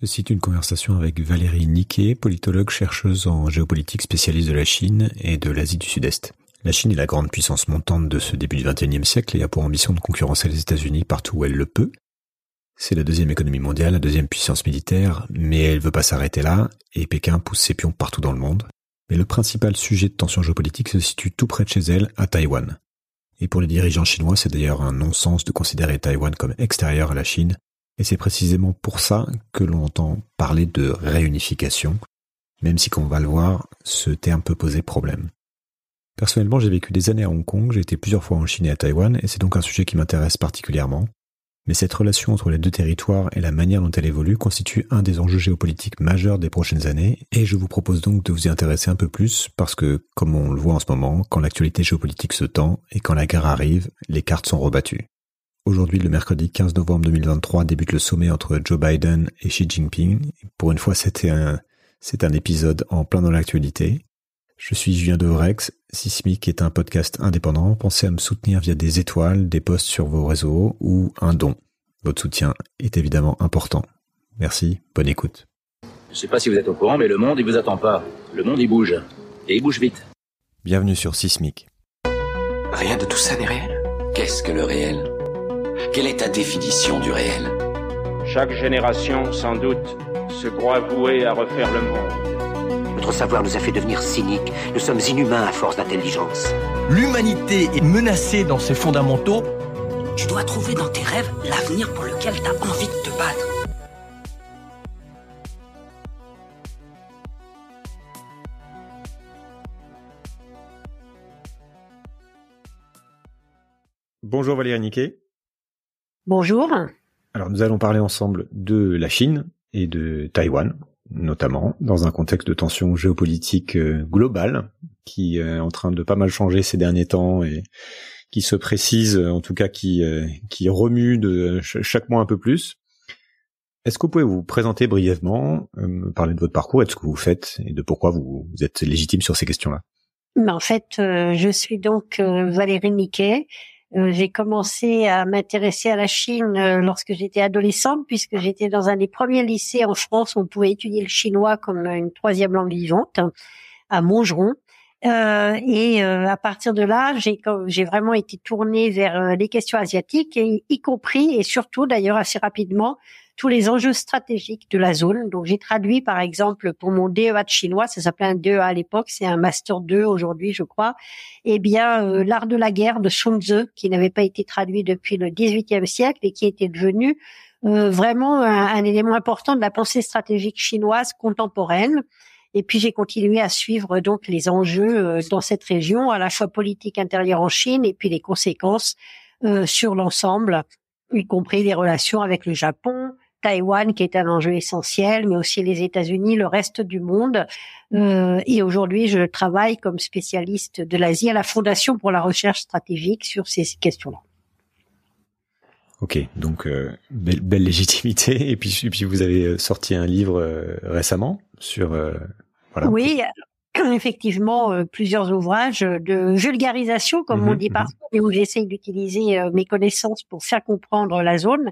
Ceci est une conversation avec Valérie Niquet, politologue, chercheuse en géopolitique spécialiste de la Chine et de l'Asie du Sud-Est. La Chine est la grande puissance montante de ce début du XXIe siècle et a pour ambition de concurrencer les États-Unis partout où elle le peut. C'est la deuxième économie mondiale, la deuxième puissance militaire, mais elle veut pas s'arrêter là, et Pékin pousse ses pions partout dans le monde. Mais le principal sujet de tension géopolitique se situe tout près de chez elle, à Taïwan. Et pour les dirigeants chinois, c'est d'ailleurs un non-sens de considérer Taïwan comme extérieur à la Chine, et c'est précisément pour ça que l'on entend parler de réunification, même si, comme on va le voir, ce terme peut poser problème. Personnellement, j'ai vécu des années à Hong Kong, j'ai été plusieurs fois en Chine et à Taïwan, et c'est donc un sujet qui m'intéresse particulièrement. Mais cette relation entre les deux territoires et la manière dont elle évolue constitue un des enjeux géopolitiques majeurs des prochaines années, et je vous propose donc de vous y intéresser un peu plus, parce que, comme on le voit en ce moment, quand l'actualité géopolitique se tend et quand la guerre arrive, les cartes sont rebattues. Aujourd'hui, le mercredi 15 novembre 2023, débute le sommet entre Joe Biden et Xi Jinping. Pour une fois, c'était un, c'est un épisode en plein dans l'actualité. Je suis Julien Devrex. Sismic est un podcast indépendant. Pensez à me soutenir via des étoiles, des posts sur vos réseaux ou un don. Votre soutien est évidemment important. Merci, bonne écoute. Je sais pas si vous êtes au courant, mais le monde, il vous attend pas. Le monde, il bouge. Et il bouge vite. Bienvenue sur Sismic. Rien de tout ça n'est réel. Qu'est-ce que le réel? Quelle est ta définition du réel? Chaque génération, sans doute, se croit vouée à refaire le monde. Notre savoir nous a fait devenir cyniques. Nous sommes inhumains à force d'intelligence. L'humanité est menacée dans ses fondamentaux. Tu dois trouver dans tes rêves l'avenir pour lequel tu as envie de te battre. Bonjour Valérie Niquet. Bonjour. Alors nous allons parler ensemble de la Chine et de Taïwan, notamment dans un contexte de tension géopolitique euh, globale qui est en train de pas mal changer ces derniers temps et qui se précise, en tout cas qui euh, qui remue de chaque mois un peu plus. Est-ce que vous pouvez vous présenter brièvement, euh, me parler de votre parcours et de ce que vous faites et de pourquoi vous, êtes légitime sur ces questions-là? En fait, je suis donc Valérie Niquet. Euh, j'ai commencé à m'intéresser à la Chine euh, lorsque j'étais adolescente, puisque j'étais dans un des premiers lycées en France où on pouvait étudier le chinois comme une troisième langue vivante, à Montgeron. Euh, et à partir de là, j'ai vraiment été tournée vers les questions asiatiques, y compris et surtout d'ailleurs assez rapidement tous les enjeux stratégiques de la zone. Donc j'ai traduit par exemple pour mon DEA de chinois, ça s'appelait un DEA à l'époque, c'est un master 2 aujourd'hui je crois, eh bien euh, l'art de la guerre de Sun Tzu qui n'avait pas été traduit depuis le 18e siècle et qui était devenu euh, vraiment un, élément important de la pensée stratégique chinoise contemporaine. Et puis j'ai continué à suivre donc les enjeux euh, dans cette région, à la fois politique intérieure en Chine et puis les conséquences sur l'ensemble, y compris les relations avec le Japon, Taïwan qui est un enjeu essentiel, mais aussi les États-Unis, le reste du monde. Euh, et aujourd'hui, je travaille comme spécialiste de l'Asie à la Fondation pour la recherche stratégique sur ces questions-là. Ok, donc euh, belle, légitimité. Et puis, puis vous avez euh, sorti un livre récemment sur voilà. Oui, effectivement euh, plusieurs ouvrages de vulgarisation, comme on mhm, dit mhm. parfois, et où j'essaye d'utiliser euh, mes connaissances pour faire comprendre la zone.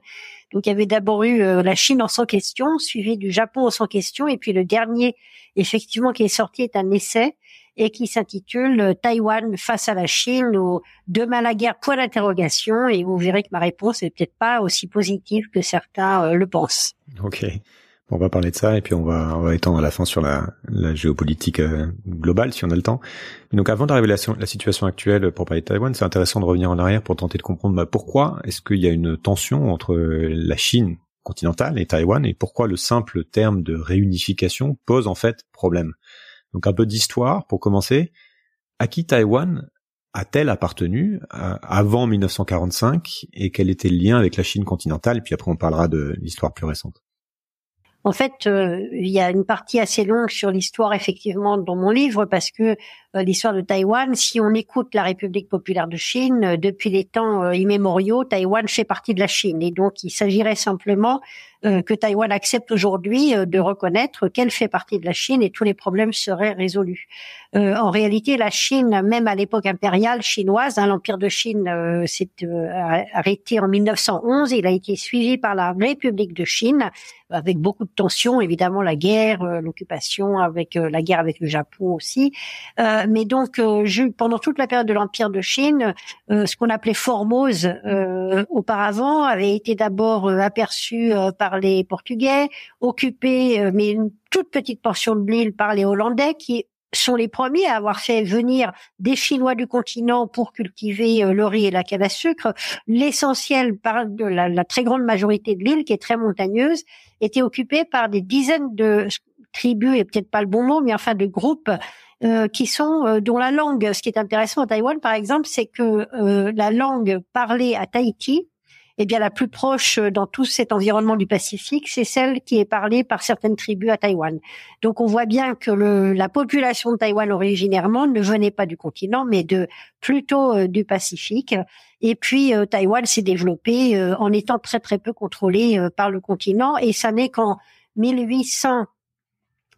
Donc il y avait d'abord eu euh, la Chine en sans question, suivi du Japon en sans question, et puis le dernier, effectivement, qui est sorti est un essai et qui s'intitule Taïwan face à la Chine ou demain la guerre point d'interrogation et vous verrez que ma réponse est peut-être pas aussi positive que certains le pensent. Ok. On va parler de ça et puis on va, on étendre à la fin sur la, géopolitique euh, globale si on a le temps. donc avant d'arriver à la, situation actuelle pour parler de Taïwan, c'est intéressant de revenir en arrière pour tenter de comprendre bah, pourquoi est-ce qu'il y a une tension entre la Chine continentale et Taïwan et pourquoi le simple terme de réunification pose en fait problème. Donc un peu d'histoire pour commencer. À qui Taïwan a-t-elle appartenu euh, avant 1945 et quel était le lien avec la Chine continentale? Puis après on parlera de l'histoire plus récente. En fait, euh, il y a une partie assez longue sur l'histoire effectivement dans mon livre parce que l'histoire de Taïwan. Si on écoute la République populaire de Chine, depuis les temps immémoriaux, Taïwan fait partie de la Chine. Et donc, il s'agirait simplement que Taïwan accepte aujourd'hui de reconnaître qu'elle fait partie de la Chine et tous les problèmes seraient résolus. en réalité, la Chine, même à l'époque impériale chinoise, hein, l'Empire de Chine s'est arrêté en 1911. Il a été suivi par la République de Chine avec beaucoup de tensions, évidemment la guerre, euh, l'occupation, avec euh, la guerre avec le Japon aussi. Euh, mais donc, pendant toute la période de l'Empire de Chine, ce qu'on appelait Formose auparavant avait été d'abord aperçu par les Portugais, occupé, mais une toute petite portion de l'île par les Hollandais, qui sont les premiers à avoir fait venir des Chinois du continent pour cultiver le riz et la canne à sucre. L'essentiel, de la, la, très grande majorité de l'île, qui est très montagneuse, était occupé par des dizaines de tribus, et peut-être pas le bon mot, mais enfin de groupes euh, qui sont euh, dont la langue, ce qui est intéressant à Taïwan par exemple, c'est que euh, la langue parlée à Tahiti, eh bien la plus proche dans tout cet environnement du Pacifique, c'est celle qui est parlée par certaines tribus à Taïwan. Donc on voit bien que le, la population de Taïwan originairement ne venait pas du continent, mais de plutôt du Pacifique. Et puis euh, Taïwan s'est développé euh, en étant très très peu contrôlé euh, par le continent. Et ça n'est qu'en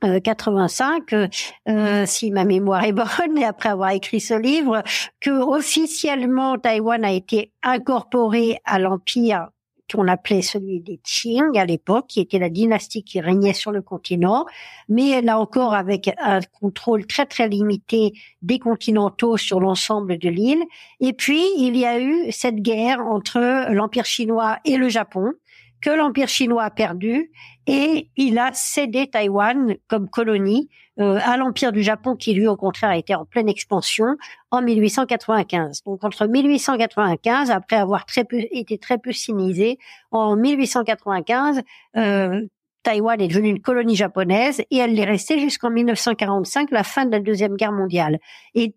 1885, si ma mémoire est bonne, et après avoir écrit ce livre, que officiellement Taïwan a été incorporé à l'empire qu'on appelait celui des Qing à l'époque, qui était la dynastie qui régnait sur le continent, mais là encore avec un contrôle très très limité des continentaux sur l'ensemble de l'île. Et puis il y a eu cette guerre entre l'Empire chinois et le Japon, que l'Empire chinois a perdu et il a cédé Taïwan comme colonie euh, à l'Empire du Japon qui lui au contraire a été en pleine expansion en 1895. Donc entre 1895, après avoir très peu, été très peu sinisé, en 1895, euh, Taïwan est devenue une colonie japonaise et elle est restée jusqu'en 1945, la fin de la Deuxième Guerre mondiale. Et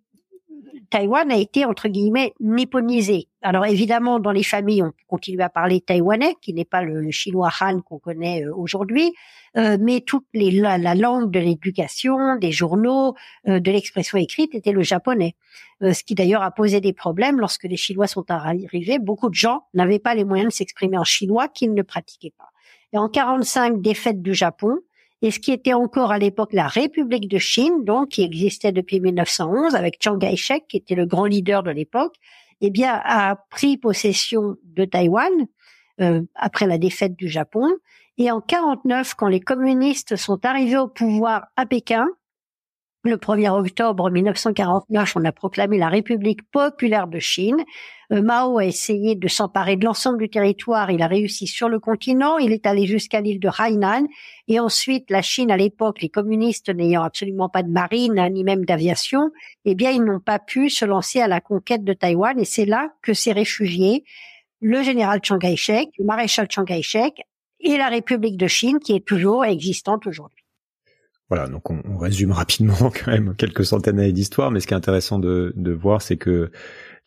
Taïwan a été entre guillemets nipponisé. Alors évidemment, dans les familles, on continue à parler taïwanais, qui n'est pas le, chinois Han qu'on connaît euh, aujourd'hui, euh, mais toute les, la, langue de l'éducation, des journaux, euh, de l'expression écrite était le japonais. ce qui d'ailleurs a posé des problèmes lorsque les Chinois sont arrivés. Beaucoup de gens n'avaient pas les moyens de s'exprimer en chinois qu'ils ne pratiquaient pas. Et en 45, défaite du Japon, et ce qui était encore à l'époque la République de Chine, donc qui existait depuis 1911 avec Chiang Kai-shek qui était le grand leader de l'époque, eh bien a pris possession de Taïwan euh, après la défaite du Japon. Et en 49, quand les communistes sont arrivés au pouvoir à Pékin, le 1er octobre 1949, on a proclamé la République populaire de Chine. Euh, Mao a essayé de s'emparer de l'ensemble du territoire. Il a réussi sur le continent. Il est allé jusqu'à l'île de Hainan. Et ensuite, la Chine, à l'époque, les communistes n'ayant absolument pas de marine ni même d'aviation, eh bien, ils n'ont pas pu se lancer à la conquête de Taïwan. Et c'est là que s'est réfugié le général Chiang Kai-shek, le maréchal Chiang Kai-shek et la République de Chine qui est toujours existante aujourd'hui. Voilà, donc on, on, résume rapidement quand même quelques centaines d'années d'histoire, mais ce qui est intéressant de, de voir, c'est que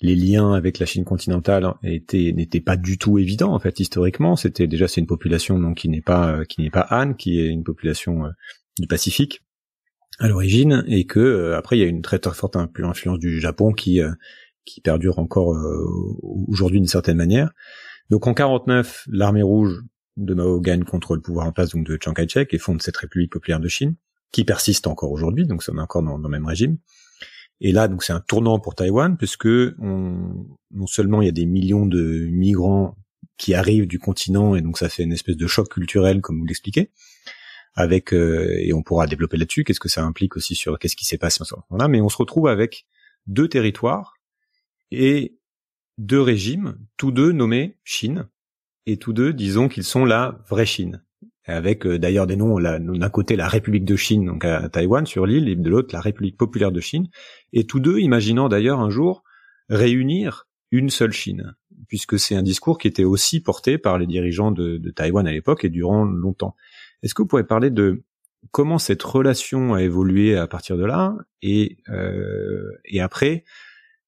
les liens avec la Chine continentale étaient n'étaient pas du tout évidents en fait historiquement. C'était déjà c'est une population donc qui n'est pas qui n'est pas Han, qui est une population euh, du Pacifique à l'origine, et que euh, après il y a une très, très forte influence du Japon qui euh, qui perdure encore aujourd'hui d'une certaine manière. Donc en 49, l'armée rouge de Mao gagne contre le pouvoir en place donc de Chiang Kai-shek et fonde cette République populaire de Chine qui persiste encore aujourd'hui, donc on est encore dans, le même régime. Et là, donc c'est un tournant pour Taïwan, puisque on, non seulement il y a des millions de migrants qui arrivent du continent, et donc ça fait une espèce de choc culturel, comme vous l'expliquez, avec euh, et on pourra développer là-dessus. Qu'est-ce que ça implique aussi sur qu'est-ce qui s'est passé ce moment-là Mais on se retrouve avec deux territoires et deux régimes, tous deux nommés Chine, et tous deux, disons qu'ils sont la vraie Chine avec euh, d'ailleurs des noms d'un côté la République de Chine donc à, Taïwan sur l'île et de l'autre la République populaire de Chine et tous deux imaginant d'ailleurs un jour réunir une seule Chine puisque c'est un discours qui était aussi porté par les dirigeants de, Taïwan à l'époque et durant longtemps. Est-ce que vous pourriez parler de comment cette relation a évolué à partir de là et euh, et après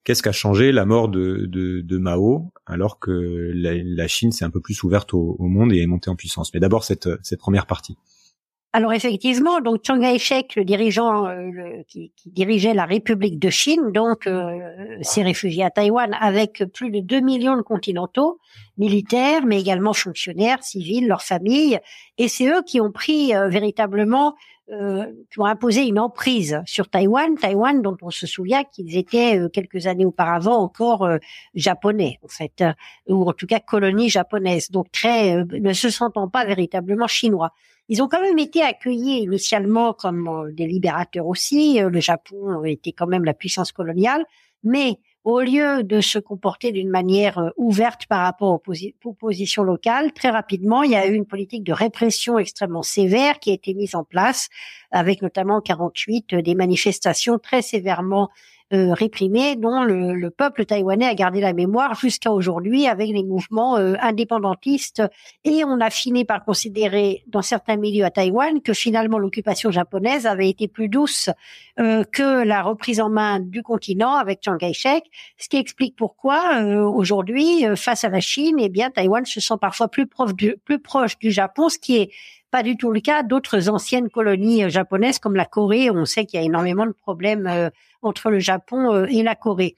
Qu'est-ce qu'a changé la mort de, Mao alors que la, Chine s'est un peu plus ouverte au, monde et est montée en puissance? Mais d'abord cette, première partie. alors effectivement, donc Chiang Kai-shek, le dirigeant euh, qui, qui, dirigeait la République de Chine, donc euh, s'est réfugié à Taïwan avec plus de 2 millions de continentaux, militaires, mais également fonctionnaires, civils, leurs familles, et c'est eux qui ont pris euh, véritablement, euh, qui ont imposé une emprise sur Taïwan, Taïwan dont on se souvient qu'ils étaient quelques années auparavant encore japonais, en fait, ou en tout cas colonie japonaise, donc très ne se sentant pas véritablement chinois. Ils ont quand même été accueillis initialement comme euh, des libérateurs aussi. Euh, le Japon était quand même la puissance coloniale, mais au lieu de se comporter d'une manière euh, ouverte par rapport aux, positions locales, très rapidement, il y a eu une politique de répression extrêmement sévère qui a été mise en place, avec notamment en 48 des manifestations très sévèrement euh, réprimés dont le, le, peuple taïwanais a gardé la mémoire jusqu'à aujourd'hui avec les mouvements euh, indépendantistes. Et on a fini par considérer dans certains milieux à Taïwan que finalement l'occupation japonaise avait été plus douce euh, que la reprise en main du continent avec Chiang Kai-shek, ce qui explique pourquoi aujourd'hui, face à la Chine, eh bien Taïwan se sent parfois plus proche du, plus proche du Japon, ce qui est pas du tout le cas d'autres anciennes colonies japonaises comme la Corée. On sait qu'il y a énormément de problèmes entre le Japon euh, et la Corée.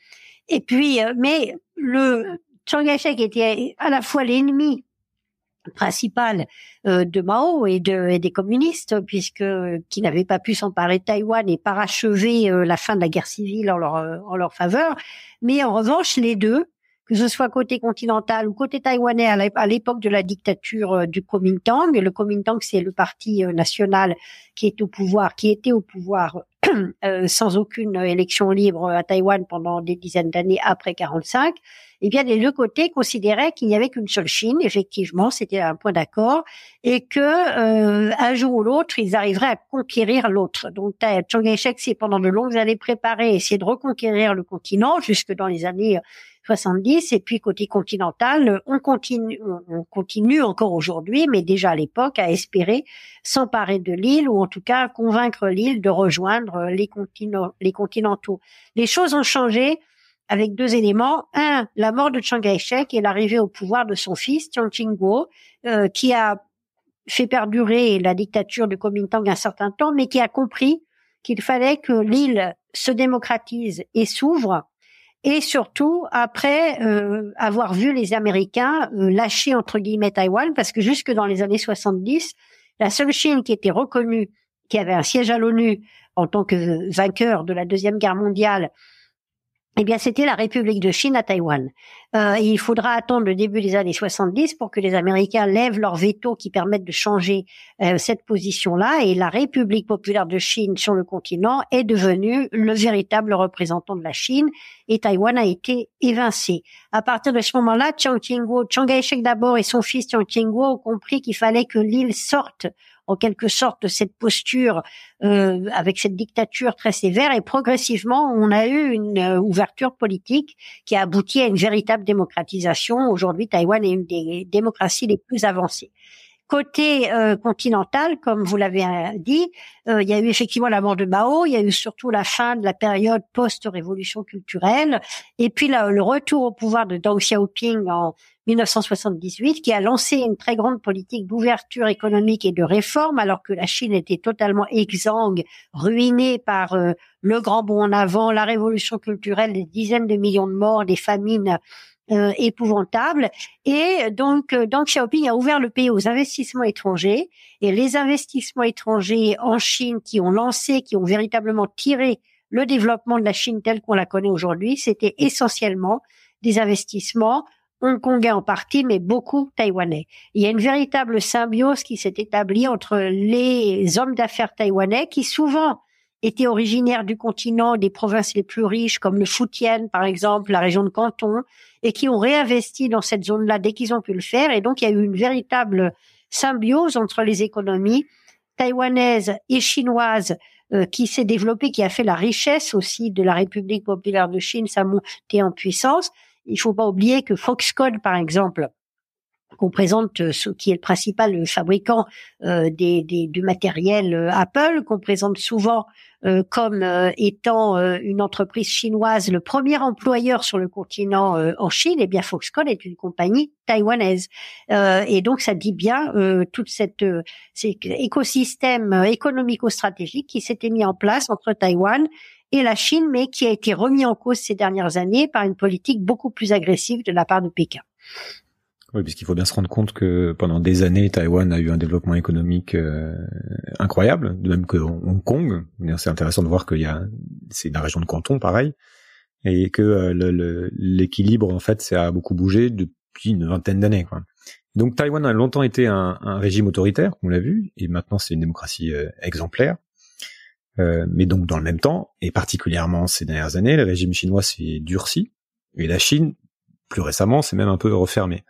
Et puis, euh, mais le Chiang Kai-shek était à la fois l'ennemi principal euh, de Mao et, de, et des communistes, puisque qui n'avaient pas pu s'emparer de Taïwan et parachever la fin de la guerre civile en leur, en leur faveur. Mais en revanche, les deux, que ce soit côté continental ou côté taïwanais à l'époque de la dictature du Kuomintang, le Kuomintang c'est le parti national qui est au pouvoir, qui était au pouvoir sans aucune élection libre à Taïwan pendant des dizaines d'années après 45, eh bien les deux côtés considéraient qu'il n'y avait qu'une seule Chine, effectivement, c'était un point d'accord, et que euh, un jour ou l'autre, ils arriveraient à conquérir l'autre. Donc Chiang Kai-shek s'est pendant de longues années préparé, essayer de reconquérir le continent jusque dans les années 70. Et puis côté continental, on continue, on continue encore aujourd'hui, mais déjà à l'époque, à espérer s'emparer de l'île ou en tout cas convaincre l'île de rejoindre les, les continentaux. Les choses ont changé avec deux éléments. Un, la mort de Chiang Kai-shek et l'arrivée au pouvoir de son fils, Chiang Ching-kuo, euh, qui a fait perdurer la dictature du Kuomintang un certain temps, mais qui a compris qu'il fallait que l'île se démocratise et s'ouvre et surtout après euh, avoir vu les Américains euh, lâcher entre guillemets Taïwan, parce que jusque dans les années 70, la seule Chine qui était reconnue, qui avait un siège à l'ONU en tant que vainqueur de la deuxième guerre mondiale eh bien, c'était la République de Chine à Taïwan. Euh, il faudra attendre le début des années 70 pour que les Américains lèvent leur veto qui permettent de changer euh, cette position-là. Et la République populaire de Chine sur le continent est devenue le véritable représentant de la Chine. Et Taïwan a été évincé. À partir de ce moment-là, Chiang Chiang Kai-shek d'abord et son fils Chiang Ching-kuo ont compris qu'il fallait que l'île sorte en quelque sorte cette posture euh, avec cette dictature très sévère et progressivement on a eu une euh, ouverture politique qui a abouti à une véritable démocratisation. Aujourd'hui, Taïwan est une des démocraties les plus avancées. Côté euh, continental, comme vous l'avez dit, il y a eu effectivement la mort de Mao, il y a eu surtout la fin de la période post-révolution culturelle, et puis le retour au pouvoir de Deng Xiaoping en 1978, qui a lancé une très grande politique d'ouverture économique et de réforme, alors que la Chine était totalement exsangue, ruinée par euh, le grand bond en avant, la révolution culturelle, des dizaines de millions de morts, des famines euh, épouvantables. Et donc, euh, Deng Xiaoping a ouvert le pays aux investissements étrangers. Et les investissements étrangers en Chine qui ont lancé, qui ont véritablement tiré le développement de la Chine telle qu'on la connaît aujourd'hui, c'était essentiellement des investissements hongkongais en partie, mais beaucoup taïwanais. Il y a une véritable symbiose qui s'est établie entre les hommes d'affaires taïwanais qui souvent étaient originaires du continent, des provinces les plus riches comme le Fujian par exemple, la région de Canton, et qui ont réinvesti dans cette zone-là dès qu'ils ont pu le faire. Et donc il y a eu une véritable symbiose entre les économies taïwanaises et chinoises euh, qui s'est développée, qui a fait la richesse aussi de la République populaire de Chine, sa montée en puissance. Il faut pas oublier que Foxconn, par exemple, qu'on présente euh, ce qui est le principal fabricant euh, des, des, du matériel euh, Apple, qu'on présente souvent comme étant une entreprise chinoise, le premier employeur sur le continent en Chine, eh bien Foxconn est une compagnie taïwanaise. et donc ça dit bien toute cette cet écosystème économico-stratégique qui s'était mis en place entre Taïwan et la Chine, mais qui a été remis en cause ces dernières années par une politique beaucoup plus agressive de la part de Pékin. Oui, puisqu'il faut bien se rendre compte que pendant des années, Taïwan a eu un développement économique euh, incroyable, de même que Hong Kong. C'est intéressant de voir qu'il y a, c'est une région de canton, pareil, et que euh, l'équilibre en fait, ça a beaucoup bougé depuis une vingtaine d'années. Donc Taïwan a longtemps été un, un régime autoritaire, on l'a vu, et maintenant c'est une démocratie euh, exemplaire. Mais donc dans le même temps, et particulièrement ces dernières années, le régime chinois s'est durci, et la Chine, plus récemment, s'est même un peu refermée.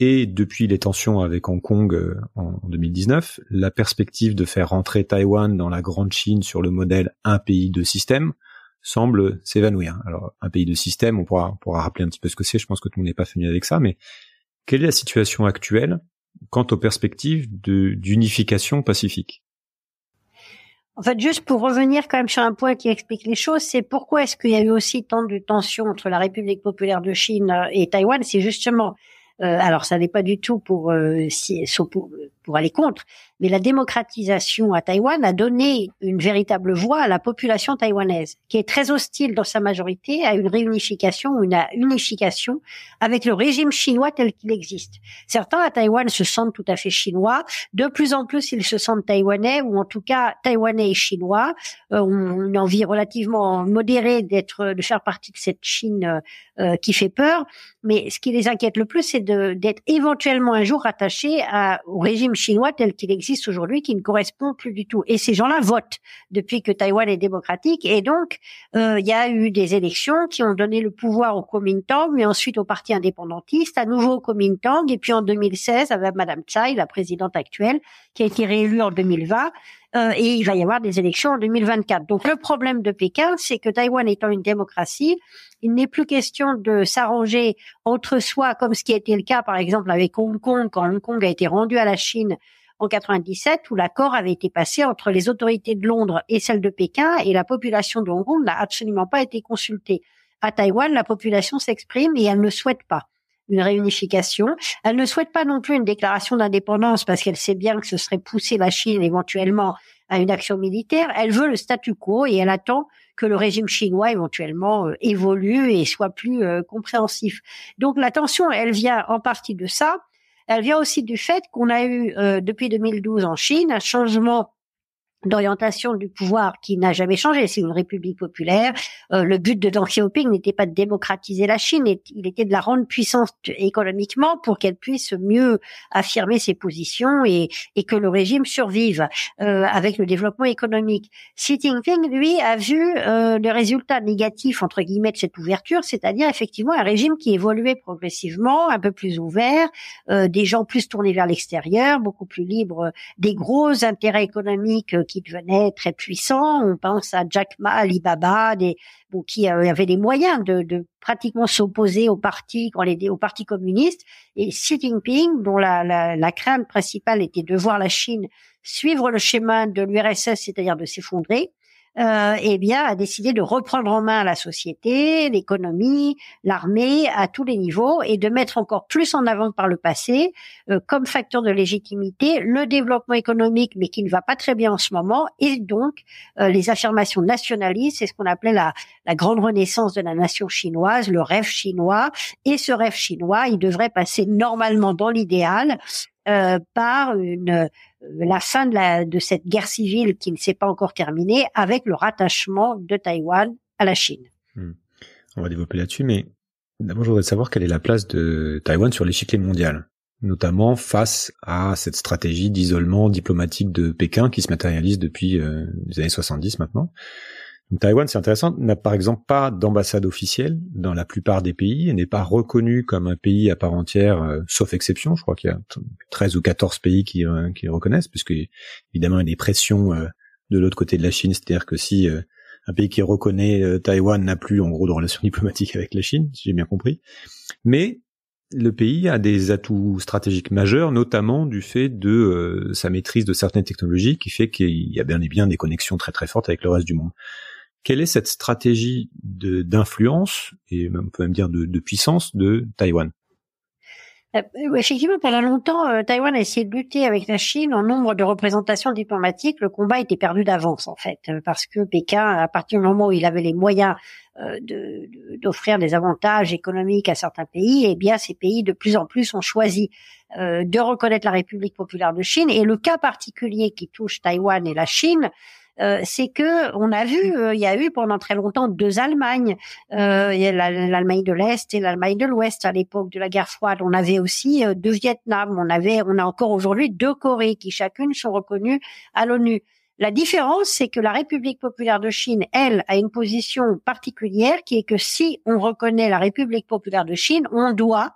Et depuis les tensions avec Hong Kong euh, en 2019, la perspective de faire rentrer Taïwan dans la grande Chine sur le modèle un pays de système semble s'évanouir. Alors un pays de système, on pourra, pourra rappeler un petit peu ce que c'est, je pense que tout le monde n'est pas familier avec ça, mais quelle est la situation actuelle quant aux perspectives d'unification pacifique? En fait, juste pour revenir quand même sur un point qui explique les choses, c'est pourquoi est-ce qu'il y a eu aussi tant de tensions entre la République populaire de Chine et Taïwan? C'est justement euh, alors ça n'est pas du tout pour, euh, si, pour, aller contre, mais la démocratisation à Taïwan a donné une véritable voix à la population taïwanaise, qui est très hostile dans sa majorité à une réunification ou une unification avec le régime chinois tel qu'il existe. Certains à Taïwan se sentent tout à fait chinois, de plus en plus ils se sentent taïwanais ou en tout cas taïwanais et chinois, euh, ont une envie relativement modérée d'être, de faire partie de cette Chine euh, qui fait peur. Mais ce qui les inquiète le plus, c'est d'être éventuellement un jour rattachés au régime chinois tel qu'il existe aujourd'hui qui ne correspond plus du tout. Et ces gens-là votent depuis que Taïwan est démocratique. Et donc, euh, il y a eu des élections qui ont donné le pouvoir au Kuomintang, mais ensuite au parti indépendantiste, à nouveau au Kuomintang, et puis en 2016 avec Madame Tsai, la présidente actuelle, qui a été réélue en 2020. Euh, et il va y avoir des élections en 2024. Donc le problème de Pékin, c'est que Taïwan étant une démocratie, il n'est plus question de s'arranger entre soi, comme ce qui a été le cas par exemple avec Hong Kong, quand Hong Kong a été rendu à la Chine en 97, où l'accord avait été passé entre les autorités de Londres et celles de Pékin, et la population de Hong Kong n'a absolument pas été consultée. À Taïwan, la population s'exprime et elle ne souhaite pas une réunification. Elle ne souhaite pas non plus une déclaration d'indépendance parce qu'elle sait bien que ce serait pousser la Chine éventuellement à une action militaire. Elle veut le statu quo et elle attend que le régime chinois éventuellement euh, évolue et soit plus euh, compréhensif. Donc la tension, elle vient en partie de ça. Elle vient aussi du fait qu'on a eu euh, depuis 2012 en Chine un changement d'orientation du pouvoir qui n'a jamais changé. C'est une république populaire. Euh, le but de Deng Xiaoping n'était pas de démocratiser la Chine, il était de la rendre puissante économiquement pour qu'elle puisse mieux affirmer ses positions et, et que le régime survive euh, avec le développement économique. Xi Jinping, lui, a vu euh, le résultat négatif entre guillemets de cette ouverture, c'est-à-dire effectivement un régime qui évoluait progressivement, un peu plus ouvert, euh, des gens plus tournés vers l'extérieur, beaucoup plus libres des gros intérêts économiques qui devenaient très puissants. On pense à Jack Ma, Alibaba, des, bon, qui euh, avaient les moyens de, de pratiquement s'opposer au parti, quand les, au parti communiste. Et Xi Jinping, dont la, la, la crainte principale était de voir la Chine suivre le schéma de l'URSS, c'est-à-dire de s'effondrer, euh, eh bien, a décidé de reprendre en main la société, l'économie, l'armée à tous les niveaux et de mettre encore plus en avant que par le passé, euh, comme facteur de légitimité, le développement économique, mais qui ne va pas très bien en ce moment, et donc euh, les affirmations nationalistes, c'est ce qu'on appelait la, la grande renaissance de la nation chinoise, le rêve chinois. Et ce rêve chinois, il devrait passer normalement dans l'idéal euh, par euh, la fin de cette guerre civile qui ne s'est pas encore terminée avec le rattachement de Taïwan à la Chine. Hmm. On va développer là-dessus, mais d'abord je voudrais savoir quelle est la place de Taïwan sur l'échiquier mondial, notamment face à cette stratégie d'isolement diplomatique de Pékin qui se matérialise depuis euh, les années 70 maintenant. Taïwan, c'est intéressant, n'a par exemple pas d'ambassade officielle dans la plupart des pays, n'est pas reconnu comme un pays à part entière, euh, sauf exception. Je crois qu'il y a 13 ou 14 pays qui, euh, qui le reconnaissent, puisque évidemment il y a des pressions euh, de l'autre côté de la Chine, c'est-à-dire que si un pays qui reconnaît Taïwan n'a plus en gros de relations diplomatiques avec la Chine, si j'ai bien compris. Mais le pays a des atouts stratégiques majeurs, notamment du fait de sa maîtrise de certaines technologies, qui fait qu'il y a bien et bien des connexions très très fortes avec le reste du monde. Quelle est cette stratégie d'influence et on peut même dire de, puissance de Taïwan? Euh, effectivement, pendant longtemps, euh, Taïwan a essayé de lutter avec la Chine en nombre de représentations diplomatiques. Le combat était perdu d'avance, en fait, euh, parce que Pékin, à partir du moment où il avait les moyens d'offrir des avantages économiques à certains pays, eh bien, ces pays de plus en plus ont choisi de reconnaître la République populaire de Chine. Et le cas particulier qui touche Taïwan et la Chine, euh, c'est que on a vu, euh, il y a eu pendant très longtemps deux Allemagnes, euh, l'Allemagne de l'Est et l'Allemagne de l'Ouest à l'époque de la guerre froide. On avait aussi deux Vietnam, on avait, on a encore aujourd'hui deux Corées qui chacune sont reconnues à l'ONU. La différence, c'est que la République populaire de Chine, elle, a une position particulière qui est que si on reconnaît la République populaire de Chine, on doit,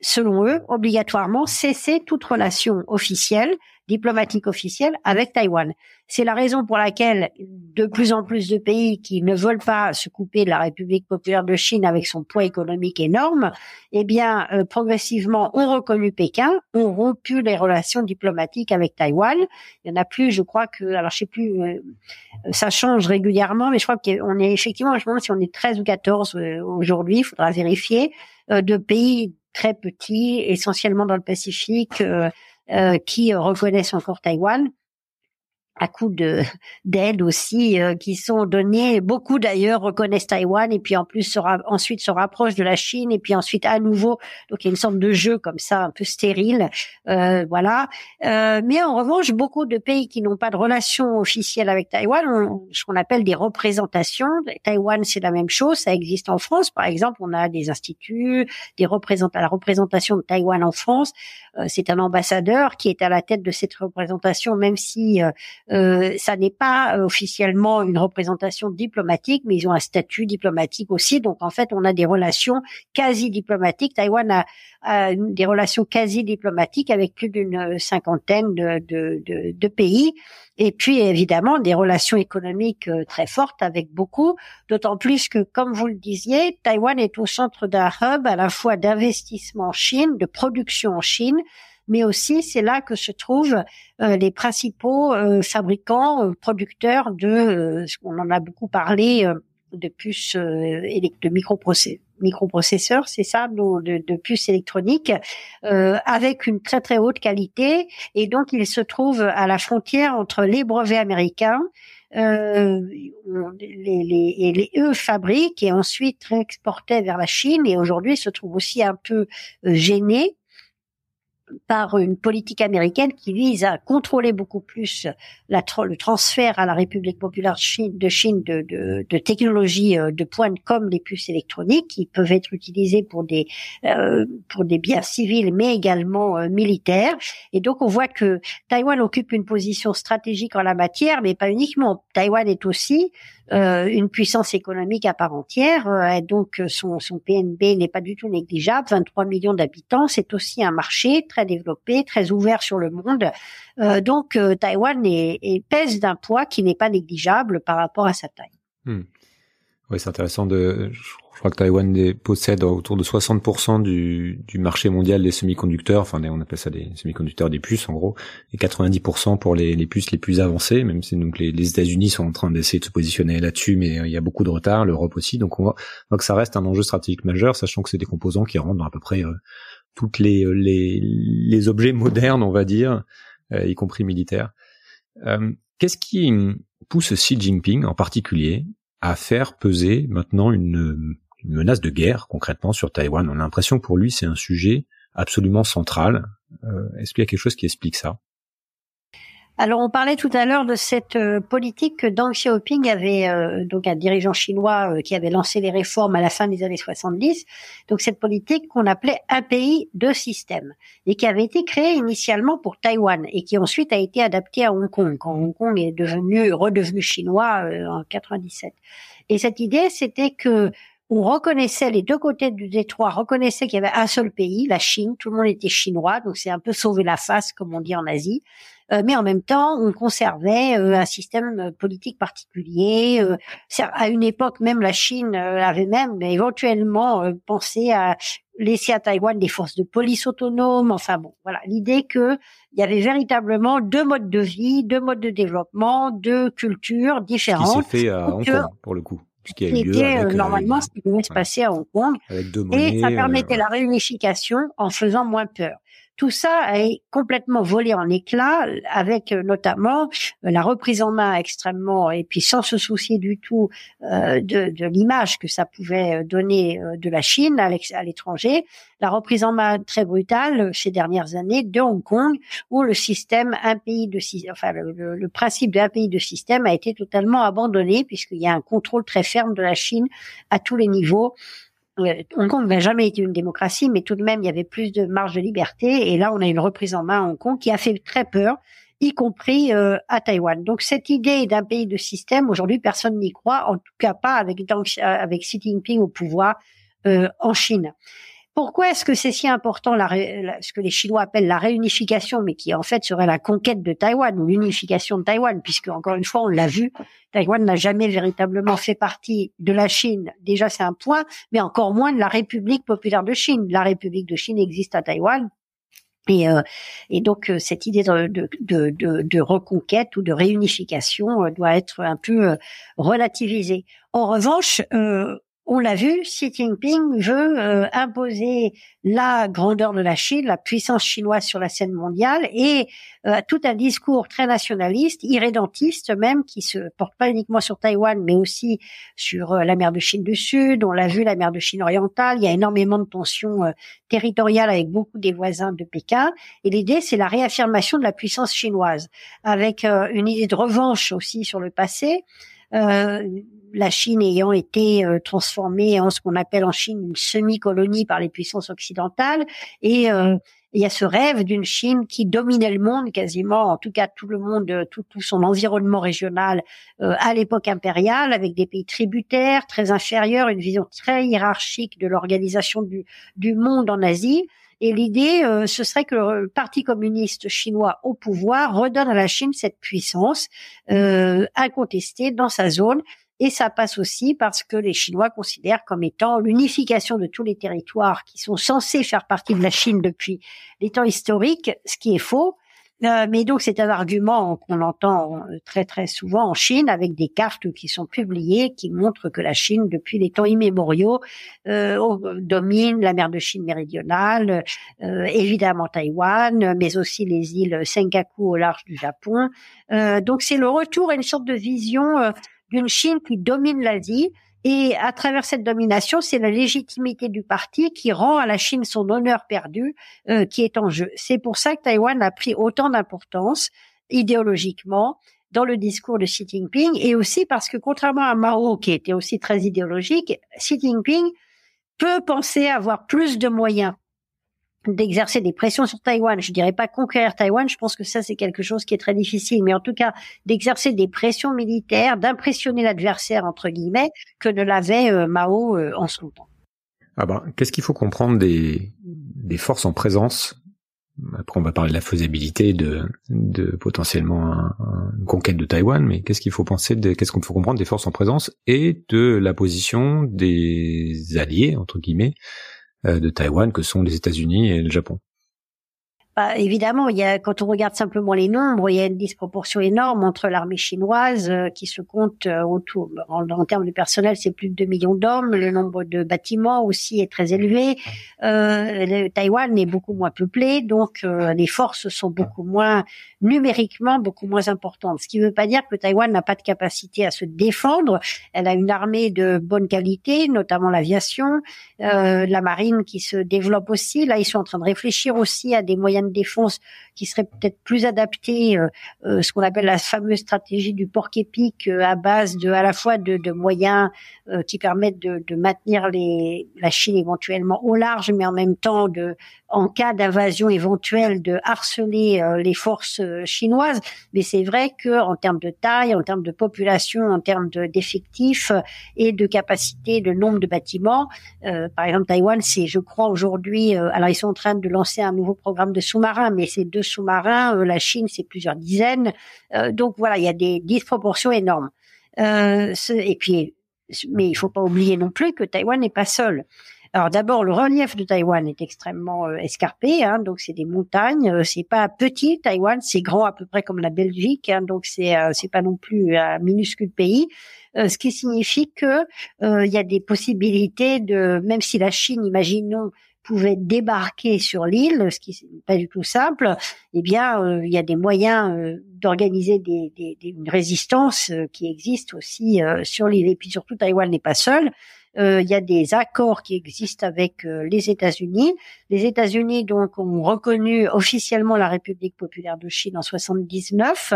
selon eux, obligatoirement cesser toute relation officielle diplomatique officielle avec Taïwan. C'est la raison pour laquelle de plus en plus de pays qui ne veulent pas se couper de la République populaire de Chine avec son poids économique énorme, eh bien, euh, progressivement ont reconnu Pékin, ont rompu les relations diplomatiques avec Taïwan. Il y en a plus, je crois que, alors je sais plus, euh, ça change régulièrement, mais je crois qu'on est effectivement, je me demande si on est 13 ou 14 euh, aujourd'hui, il faudra vérifier, de pays très petits, essentiellement dans le Pacifique, qui reconnaissent encore Taïwan à coup de d'aide aussi euh, qui sont données. Beaucoup d'ailleurs reconnaissent Taïwan et puis en plus se ensuite se rapprochent de la Chine et puis ensuite à nouveau. Donc il y a une sorte de jeu comme ça un peu stérile, euh, voilà. Euh, mais en revanche, beaucoup de pays qui n'ont pas de relation officielle avec Taïwan ont ce qu'on appelle des représentations. Taïwan c'est la même chose, ça existe en France par exemple. On a des instituts, des représentants, la représentation de Taïwan en France. Euh, c'est un ambassadeur qui est à la tête de cette représentation, même si euh, ça n'est pas euh, officiellement une représentation diplomatique, mais ils ont un statut diplomatique aussi. Donc en fait, on a des relations quasi diplomatiques. Taïwan a, des relations quasi diplomatiques avec plus d'une cinquantaine de, pays. Et puis évidemment des relations économiques euh, très fortes avec beaucoup, d'autant plus que, comme vous le disiez, Taïwan est au centre d'un hub à la fois d'investissement en Chine, de production en Chine, mais aussi c'est là que se trouvent euh, les principaux euh, fabricants, euh, producteurs de, on en a beaucoup parlé, de puces de microprocesseurs, c'est ça, de, puces électroniques, avec une très très haute qualité. Et donc, ils se trouvent à la frontière entre les brevets américains, euh, les, les, et les, eux fabriquent et ensuite exportaient vers la Chine et aujourd'hui se trouvent aussi un peu gênés par une politique américaine qui vise à contrôler beaucoup plus le transfert à la République populaire de Chine de, de, technologies euh, de pointe comme les puces électroniques qui peuvent être utilisées pour des euh, pour des biens civils mais également euh, militaires. Et donc on voit que Taïwan occupe une position stratégique en la matière, mais pas uniquement. Taïwan est aussi euh, une puissance économique à part entière. Euh, donc son, son PNB n'est pas du tout négligeable, 23 millions d'habitants. C'est aussi un marché très développé, très ouvert sur le monde. Euh, donc Taïwan pèse d'un poids qui n'est pas négligeable par rapport à sa taille. Hmm. Oui, c'est intéressant de. Crois que Taïwan possède autour de 60% du, marché mondial des semi-conducteurs, enfin on appelle ça des semi-conducteurs des puces en gros, et 90% pour les, puces les plus avancées, même si donc les, États-Unis sont en train d'essayer de se positionner là-dessus, mais euh, il y a beaucoup de retard, l'Europe aussi, donc on voit, que ça reste un enjeu stratégique majeur, sachant que c'est des composants qui rentrent dans à peu près euh, toutes euh, les objets modernes, on va dire, y compris militaires. Qu'est-ce qui pousse Xi Jinping en particulier à faire peser maintenant une menace de guerre concrètement sur Taïwan. On a l'impression que pour lui c'est un sujet absolument central. Euh, Est-ce qu'il y a quelque chose qui explique ça? Alors, on parlait tout à l'heure de cette euh, politique que Deng Xiaoping avait, euh, donc un dirigeant chinois euh, qui avait lancé les réformes à la fin des années 70. Donc, cette politique qu'on appelait un pays, deux systèmes, et qui avait été créée initialement pour Taïwan et qui ensuite a été adaptée à Hong Kong quand Hong Kong est devenu redevenu chinois en 97. Et cette idée, c'était que on reconnaissait les deux côtés du détroit, reconnaissait qu'il y avait un seul pays, la Chine, tout le monde était chinois, donc c'est un peu sauver la face, comme on dit en Asie. Euh, mais en même temps, on conservait euh, un système politique particulier. Euh, à une époque, même la Chine avait même éventuellement pensé à laisser à Taïwan des forces de police autonomes. Enfin bon, voilà, l'idée que il y avait véritablement deux modes de vie, deux modes de développement, deux cultures différentes. Ce qui s'est fait à Hong Kong, pour le coup. Ce qui, était normalement ce qui devait se passer à Hong Kong. et ça permettait la réunification en faisant moins peur. Tout ça est complètement volé en éclats, avec euh, notamment euh, la reprise en main extrêmement, et puis sans se soucier du tout euh, de, l'image que ça pouvait donner de la Chine à l'étranger, la reprise en main très brutale ces dernières années de Hong Kong, où le système un pays de enfin le, le principe d'un pays de système a été totalement abandonné puisqu'il y a un contrôle très ferme de la Chine à tous les niveaux Hong Kong n'a jamais été une démocratie, mais tout de même, il y avait plus de marge de liberté. Et là, on a une reprise en main à Hong Kong qui a fait très peur, y compris euh, à Taïwan. Donc, cette idée d'un pays de système, aujourd'hui, personne n'y croit, en tout cas pas avec, avec Xi Jinping au pouvoir euh, en Chine. Pourquoi est-ce que c'est si important la, ce que les Chinois appellent la réunification, mais qui en fait serait la conquête de Taïwan ou l'unification de Taïwan, puisque encore une fois on l'a vu, Taïwan n'a jamais véritablement fait partie de la Chine. Déjà c'est un point, mais encore moins de la République populaire de Chine. La République de Chine existe à Taïwan. Et, euh, et donc euh, cette idée de, de, de, de, reconquête ou de réunification euh, doit être un peu relativisée. En revanche, on l'a vu, Xi Jinping veut euh, imposer la grandeur de la Chine, la puissance chinoise sur la scène mondiale et euh, tout un discours très nationaliste, irrédentiste même, qui se porte pas uniquement sur Taïwan, mais aussi sur euh, la mer de Chine du Sud. On l'a vu, la mer de Chine orientale. Il y a énormément de tensions territoriales avec beaucoup des voisins de Pékin. Et l'idée, c'est la réaffirmation de la puissance chinoise, avec une idée de revanche aussi sur le passé. Euh, la Chine ayant été euh, transformée en ce qu'on appelle en Chine une semi-colonie par les puissances occidentales, et euh, il y a ce rêve d'une Chine qui dominait le monde quasiment, en tout cas tout le monde, tout, tout son environnement régional à l'époque impériale, avec des pays tributaires très inférieurs, une vision très hiérarchique de l'organisation du, du monde en Asie. Et l'idée, ce serait que le Parti communiste chinois au pouvoir redonne à la Chine cette puissance euh, incontestée dans sa zone et ça passe aussi parce que les Chinois considèrent comme étant l'unification de tous les territoires qui sont censés faire partie de la Chine depuis les temps historiques, ce qui est faux. Euh, mais donc c'est un argument qu'on entend euh, très très souvent en Chine avec des cartes qui sont publiées qui montrent que la Chine depuis les temps immémoriaux euh, domine la mer de Chine méridionale, évidemment Taïwan, mais aussi les îles Senkaku au large du Japon. donc c'est le retour à une sorte de vision d'une Chine qui domine l'Asie. Et à travers cette domination, c'est la légitimité du parti qui rend à la Chine son honneur perdu euh, qui est en jeu. C'est pour ça que Taïwan a pris autant d'importance idéologiquement dans le discours de Xi Jinping et aussi parce que contrairement à Mao qui était aussi très idéologique, Xi Jinping peut penser avoir plus de moyens d'exercer des pressions sur Taïwan. Je dirais pas conquérir Taïwan, je pense que ça c'est quelque chose qui est très difficile, mais en tout cas d'exercer des pressions militaires, d'impressionner l'adversaire entre guillemets, que ne l'avait euh, Mao euh, en son temps. Ah ben, qu'est-ce qu'il faut comprendre des, forces en présence? Après, on va parler de la faisabilité de, potentiellement une conquête de Taïwan, mais qu'est-ce qu'il faut penser qu'est-ce qu'on faut comprendre des forces en présence et de la position des alliés, entre guillemets, de Taïwan que sont les États-Unis et le Japon. Bah, évidemment, il y a, quand on regarde simplement les nombres, il y a une disproportion énorme entre l'armée chinoise euh, qui se compte euh, autour, en, termes de personnel, c'est plus de 2 millions d'hommes. Le nombre de bâtiments aussi est très élevé. Euh, Taïwan est beaucoup moins peuplé, donc les forces sont beaucoup moins numériquement beaucoup moins importantes. Ce qui ne veut pas dire que Taïwan n'a pas de capacité à se défendre. Elle a une armée de bonne qualité, notamment l'aviation, la marine qui se développe aussi. Là, ils sont en train de réfléchir aussi à des moyens défense qui serait peut-être plus adapté, euh, euh, ce qu'on appelle la fameuse stratégie du porc épic à base de à la fois de, moyens qui permettent de, maintenir la Chine éventuellement au large, mais en même temps de en cas d'invasion éventuelle de harceler les forces chinoises. Mais c'est vrai que en termes de taille, en termes de population, en termes d'effectifs et de capacité, de nombre de bâtiments, par exemple Taïwan, c'est je crois aujourd'hui, alors ils sont en train de lancer un nouveau programme de sous-marins, mais c'est deux sous-marins. Euh, la Chine, c'est plusieurs dizaines. Euh, donc voilà, il y a des disproportions énormes. Euh, et puis, mais il faut pas oublier non plus que Taïwan n'est pas seul. Alors d'abord, le relief de Taïwan est extrêmement escarpé, hein, donc c'est des montagnes. c'est pas petit, Taïwan, c'est grand à peu près comme la Belgique, hein, donc c'est c'est pas non plus un minuscule pays. ce qui signifie que il y a des possibilités de, même si la Chine, imaginons, pouvaient débarquer sur l'île, ce qui n'est pas du tout simple, eh bien, euh, il y a des moyens euh, d'organiser une résistance euh, qui existe aussi sur l'île. Et puis surtout, Taïwan n'est pas seul. Euh, il y a des accords qui existent avec euh, les États-Unis. Les États-Unis donc ont reconnu officiellement la République populaire de Chine en 79,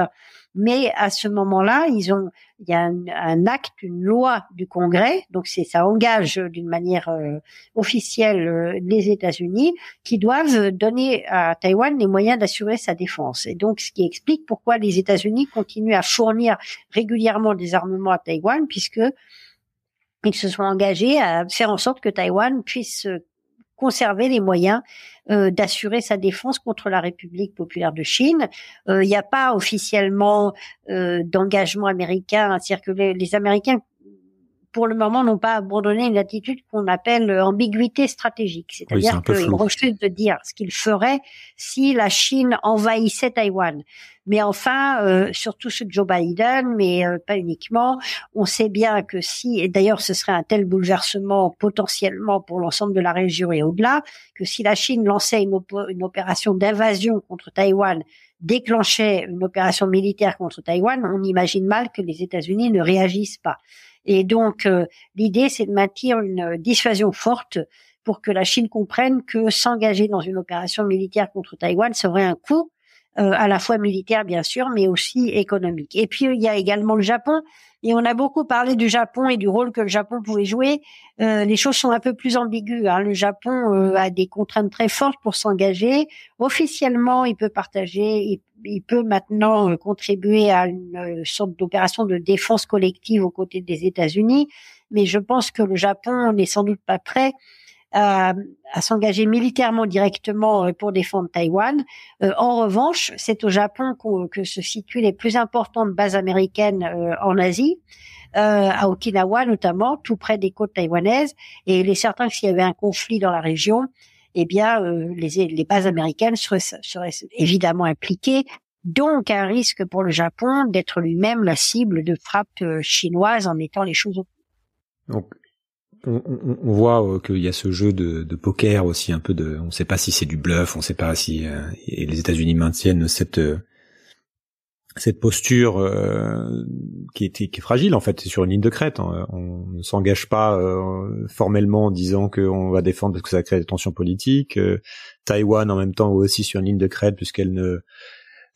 mais à ce moment-là, ils ont il y a un, acte, une loi du Congrès, donc c'est ça engage d'une manière euh, officielle les États-Unis qui doivent donner à Taïwan les moyens d'assurer sa défense. Et donc ce qui explique pourquoi les États-Unis continuent à fournir régulièrement des armements à Taïwan puisque ils se sont engagés à faire en sorte que Taïwan puisse euh, conserver les moyens euh, d'assurer sa défense contre la République populaire de Chine. Euh, il n'y a pas officiellement d'engagement américain, c'est-à-dire que les, Américains pour le moment, n'ont pas abandonné une attitude qu'on appelle ambiguïté stratégique. C'est-à-dire qu'ils refusent de dire ce qu'ils feraient si la Chine envahissait Taïwan. Mais enfin, euh, surtout ceux de Joe Biden, mais euh, pas uniquement, on sait bien que si, et d'ailleurs ce serait un tel bouleversement potentiellement pour l'ensemble de la région et au-delà, que si la Chine lançait une, une opération d'invasion contre Taïwan, déclenchait une opération militaire contre Taïwan, on imagine mal que les États-Unis ne réagissent pas. Et donc, euh, l'idée, c'est de maintenir une dissuasion forte pour que la Chine comprenne que s'engager dans une opération militaire contre Taïwan serait un coût euh, à la fois militaire bien sûr, mais aussi économique. Et puis il y a également le Japon. Et on a beaucoup parlé du Japon et du rôle que le Japon pouvait jouer. Euh, les choses sont un peu plus ambiguës. Hein. Le Japon euh, a des contraintes très fortes pour s'engager. Officiellement, il peut partager, il, peut maintenant contribuer à une sorte d'opération de défense collective aux côtés des États-Unis. Mais je pense que le Japon n'est sans doute pas prêt à, s'engager militairement directement euh, pour défendre Taïwan. Euh, en revanche, c'est au Japon que se situent les plus importantes bases américaines euh, en Asie. à Okinawa notamment, tout près des côtes taïwanaises, et il est certain que s'il y avait un conflit dans la région, eh bien, les, les, bases américaines seraient, seraient, évidemment impliquées, donc un risque pour le Japon d'être lui-même la cible de frappes chinoises en mettant les choses au donc, on, on, voit euh, qu'il y a ce jeu de, de, poker aussi un peu de, on ne sait pas si c'est du bluff, on ne sait pas si euh, et les États-Unis maintiennent cette euh, cette posture qui, est, qui est fragile en fait, c'est sur une ligne de crête. Hein. On ne s'engage pas formellement en disant qu'on va défendre parce que ça crée des tensions politiques. Taïwan en même temps aussi sur une ligne de crête puisqu'elle ne,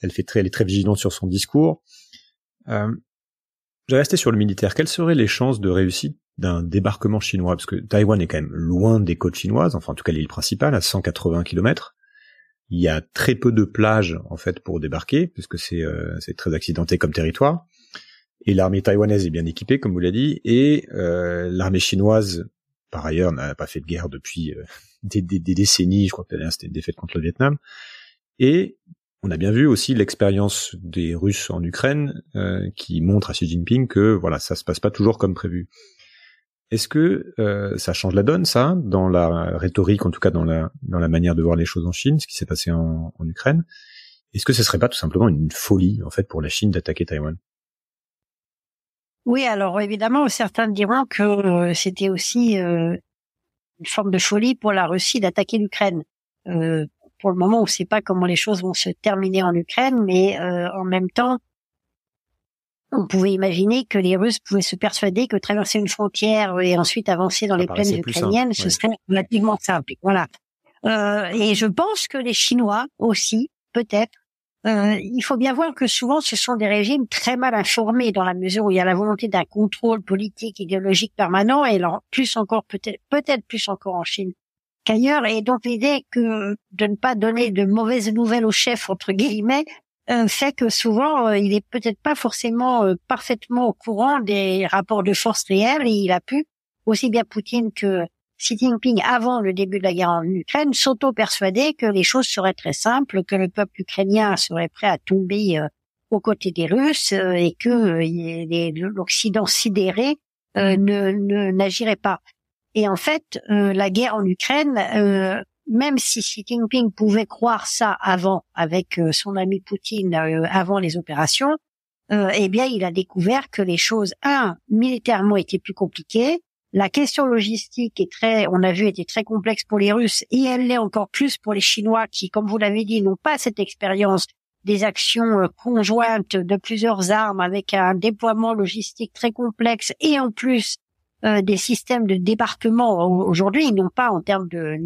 elle fait très, elle est très vigilante sur son discours. Euh, je vais rester sur le militaire. Quelles seraient les chances de réussite d'un débarquement chinois, parce que Taïwan est quand même loin des côtes chinoises, enfin en tout cas l'île principale, à 180 km. Il y a très peu de plages en fait pour débarquer, puisque c'est euh, très accidenté comme territoire. Et l'armée taïwanaise est bien équipée, comme vous l'avez dit, et euh, l'armée chinoise, par ailleurs, n'a pas fait de guerre depuis euh, des, des, décennies. Je crois que c'était une défaite contre le Vietnam. Et on a bien vu aussi l'expérience des Russes en Ukraine, qui montre à Xi Jinping que voilà, ça se passe pas toujours comme prévu. Est-ce que euh, ça change la donne, ça, dans la rhétorique, en tout cas dans la manière de voir les choses en Chine, ce qui s'est passé en, en Ukraine? Est-ce que ce serait pas tout simplement une folie, en fait, pour la Chine d'attaquer Taïwan? Oui, alors évidemment, certains diront que euh, c'était aussi euh, une forme de folie pour la Russie d'attaquer l'Ukraine. pour le moment, on ne sait pas comment les choses vont se terminer en Ukraine, mais en même temps, on pouvait imaginer que les Russes pouvaient se persuader que traverser une frontière et ensuite avancer dans les plaines ukrainiennes, ce serait relativement simple. Voilà. Euh, et je pense que les Chinois aussi peut-être. Euh, il faut bien voir que souvent ce sont des régimes très mal informés dans la mesure où il y a la volonté d'un contrôle politique, idéologique permanent et plus encore peut-être peut-être plus encore en Chine qu'ailleurs et donc l'idée que de ne pas donner de mauvaises nouvelles au chef entre guillemets fait que souvent euh, il est peut-être pas forcément euh, parfaitement au courant des rapports de force réels et il a pu aussi bien Poutine que Xi Jinping, avant le début de la guerre en Ukraine, s'auto-persuadait que les choses seraient très simples, que le peuple ukrainien serait prêt à tomber euh, aux côtés des Russes euh, et que euh, l'Occident sidéré ne n'agirait pas. Et en fait, la guerre en Ukraine, même si Xi Jinping pouvait croire ça avant, avec son ami Poutine, avant les opérations, eh bien, il a découvert que les choses, un, militairement étaient plus compliquées, la question logistique est très, on a vu, était très complexe pour les Russes et elle l'est encore plus pour les Chinois qui, comme vous l'avez dit, n'ont pas cette expérience des actions euh, conjointes de plusieurs armes avec un déploiement logistique très complexe et en plus euh, des systèmes de débarquement. Aujourd'hui, ils n'ont pas en termes de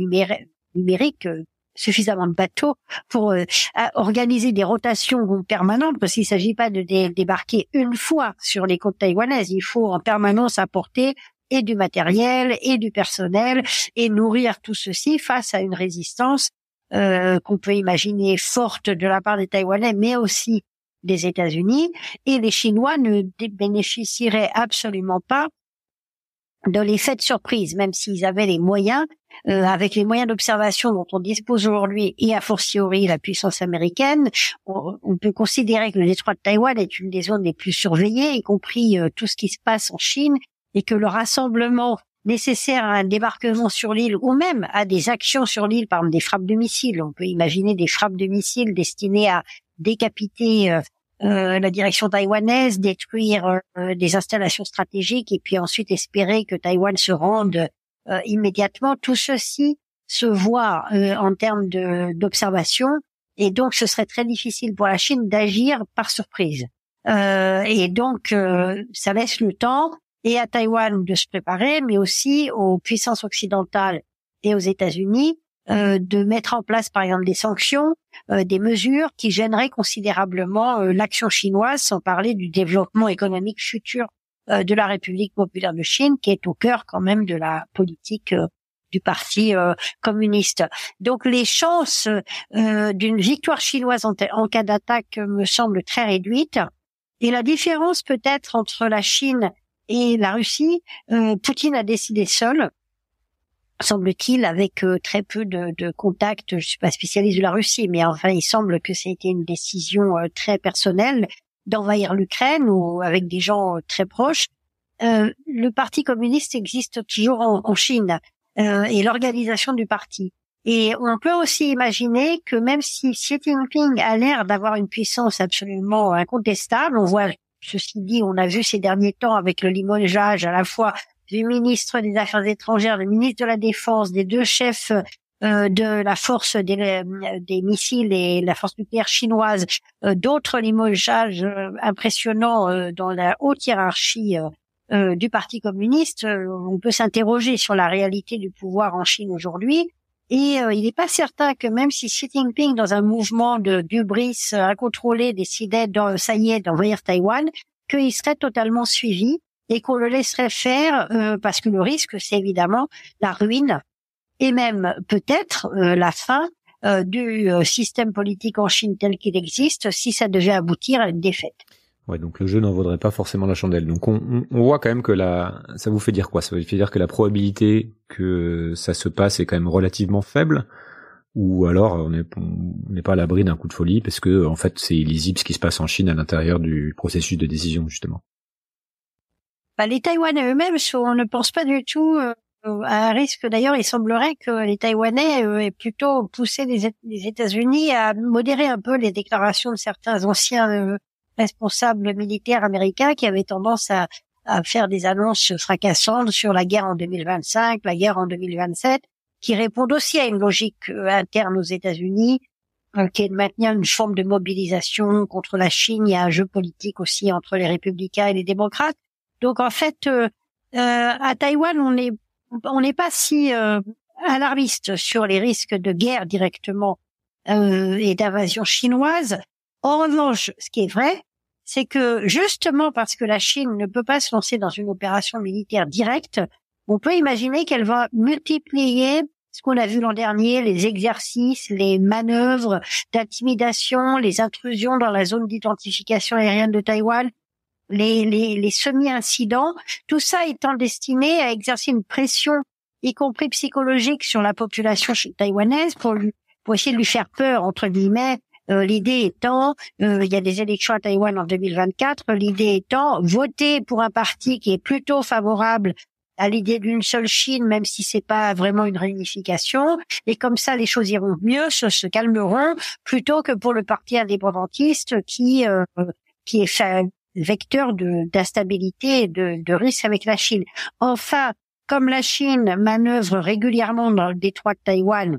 numérique euh, suffisamment de bateaux pour organiser des rotations permanentes parce qu'il ne s'agit pas de débarquer une fois sur les côtes taïwanaises. Il faut en permanence apporter et du matériel et du personnel et nourrir tout ceci face à une résistance euh, qu'on peut imaginer forte de la part des Taïwanais, mais aussi des États-Unis. Et les Chinois ne bénéficieraient absolument pas de l'effet de surprise, même s'ils avaient les moyens, euh, avec les moyens d'observation dont on dispose aujourd'hui et a fortiori la puissance américaine, on, peut considérer que le détroit de Taïwan est une des zones les plus surveillées, y compris euh, tout ce qui se passe en Chine et que le rassemblement nécessaire à un débarquement sur l'île ou même à des actions sur l'île, par des frappes de missiles. On peut imaginer des frappes de missiles destinées à décapiter euh, euh, la direction taïwanaise, détruire euh, des installations stratégiques et puis ensuite espérer que Taïwan se rende immédiatement. Tout ceci se voit en termes d'observation et donc ce serait très difficile pour la Chine d'agir par surprise. et donc ça laisse le temps et à Taïwan de se préparer, mais aussi aux puissances occidentales et aux États-Unis euh, de mettre en place, par exemple, des sanctions, euh, des mesures qui gêneraient considérablement euh, l'action chinoise, sans parler du développement économique futur euh, de la République populaire de Chine, qui est au cœur quand même de la politique du parti communiste. Donc les chances d'une victoire chinoise en, en cas d'attaque me semblent très réduites. Et la différence peut-être entre la Chine et la Russie, euh, Poutine a décidé seul, semble-t-il, avec euh, très peu de, de, contacts. Je suis pas spécialiste de la Russie, mais enfin, il semble que c'était une décision euh, très personnelle d'envahir l'Ukraine ou avec des gens très proches. le Parti communiste existe toujours en, en Chine et l'organisation du parti. Et on peut aussi imaginer que même si Xi Jinping a l'air d'avoir une puissance absolument incontestable, on voit Ceci dit, on a vu ces derniers temps avec le limogeage à la fois du ministre des Affaires étrangères, du ministre de la Défense, des deux chefs euh, de la force des, euh, des, missiles et la force nucléaire chinoise, euh, d'autres limogeages impressionnants dans la haute hiérarchie du Parti communiste. on peut s'interroger sur la réalité du pouvoir en Chine aujourd'hui. Et il n'est pas certain que même si Xi Jinping, dans un mouvement de d'ubris incontrôlé, décidait, de, ça y est, d'envahir Taïwan, qu'il serait totalement suivi et qu'on le laisserait faire euh, parce que le risque, c'est évidemment la ruine et même peut-être euh, la fin euh, du système politique en Chine tel qu'il existe si ça devait aboutir à une défaite. Ouais, donc le jeu n'en vaudrait pas forcément la chandelle. Donc on, on, voit quand même que la, ça vous fait dire quoi? Ça vous fait dire que la probabilité que ça se passe est quand même relativement faible, ou alors on n'est pas à l'abri d'un coup de folie parce que en fait c'est illisible ce qui se passe en Chine à l'intérieur du processus de décision justement. Bah, les Taïwanais eux-mêmes, on ne pense pas du tout euh, à un risque. D'ailleurs, il semblerait que les Taïwanais euh, aient plutôt poussé les, États-Unis à modérer un peu les déclarations de certains anciens euh, responsables militaires américains qui avaient tendance à, faire des annonces fracassantes sur la guerre en 2025, la guerre en 2027, qui répondent aussi à une logique interne aux États-Unis, qui est de maintenir une forme de mobilisation contre la Chine. Il y a un jeu politique aussi entre les républicains et les démocrates. Donc en fait, euh, à Taïwan, on n'est on n'est pas si alarmiste sur les risques de guerre directement et d'invasion chinoise. En revanche, ce qui est vrai, c'est que justement parce que la Chine ne peut pas se lancer dans une opération militaire directe, on peut imaginer qu'elle va multiplier ce qu'on a vu l'an dernier, les exercices, les manœuvres d'intimidation, les intrusions dans la zone d'identification aérienne de Taïwan, les, les, semi-incidents, tout ça étant destiné à exercer une pression, y compris psychologique, sur la population taïwanaise pour, pour essayer de lui faire peur, entre guillemets, euh, l'idée étant, euh, il y a des élections à Taïwan en 2024, l'idée étant voter pour un parti qui est plutôt favorable à l'idée d'une seule Chine, même si c'est pas vraiment une réunification. Et comme ça, les choses iront mieux, se, se calmeront, plutôt que pour le parti indépendantiste qui euh, qui est vecteur d'instabilité et de, de risque avec la Chine. Enfin, comme la Chine manœuvre régulièrement dans le détroit de Taïwan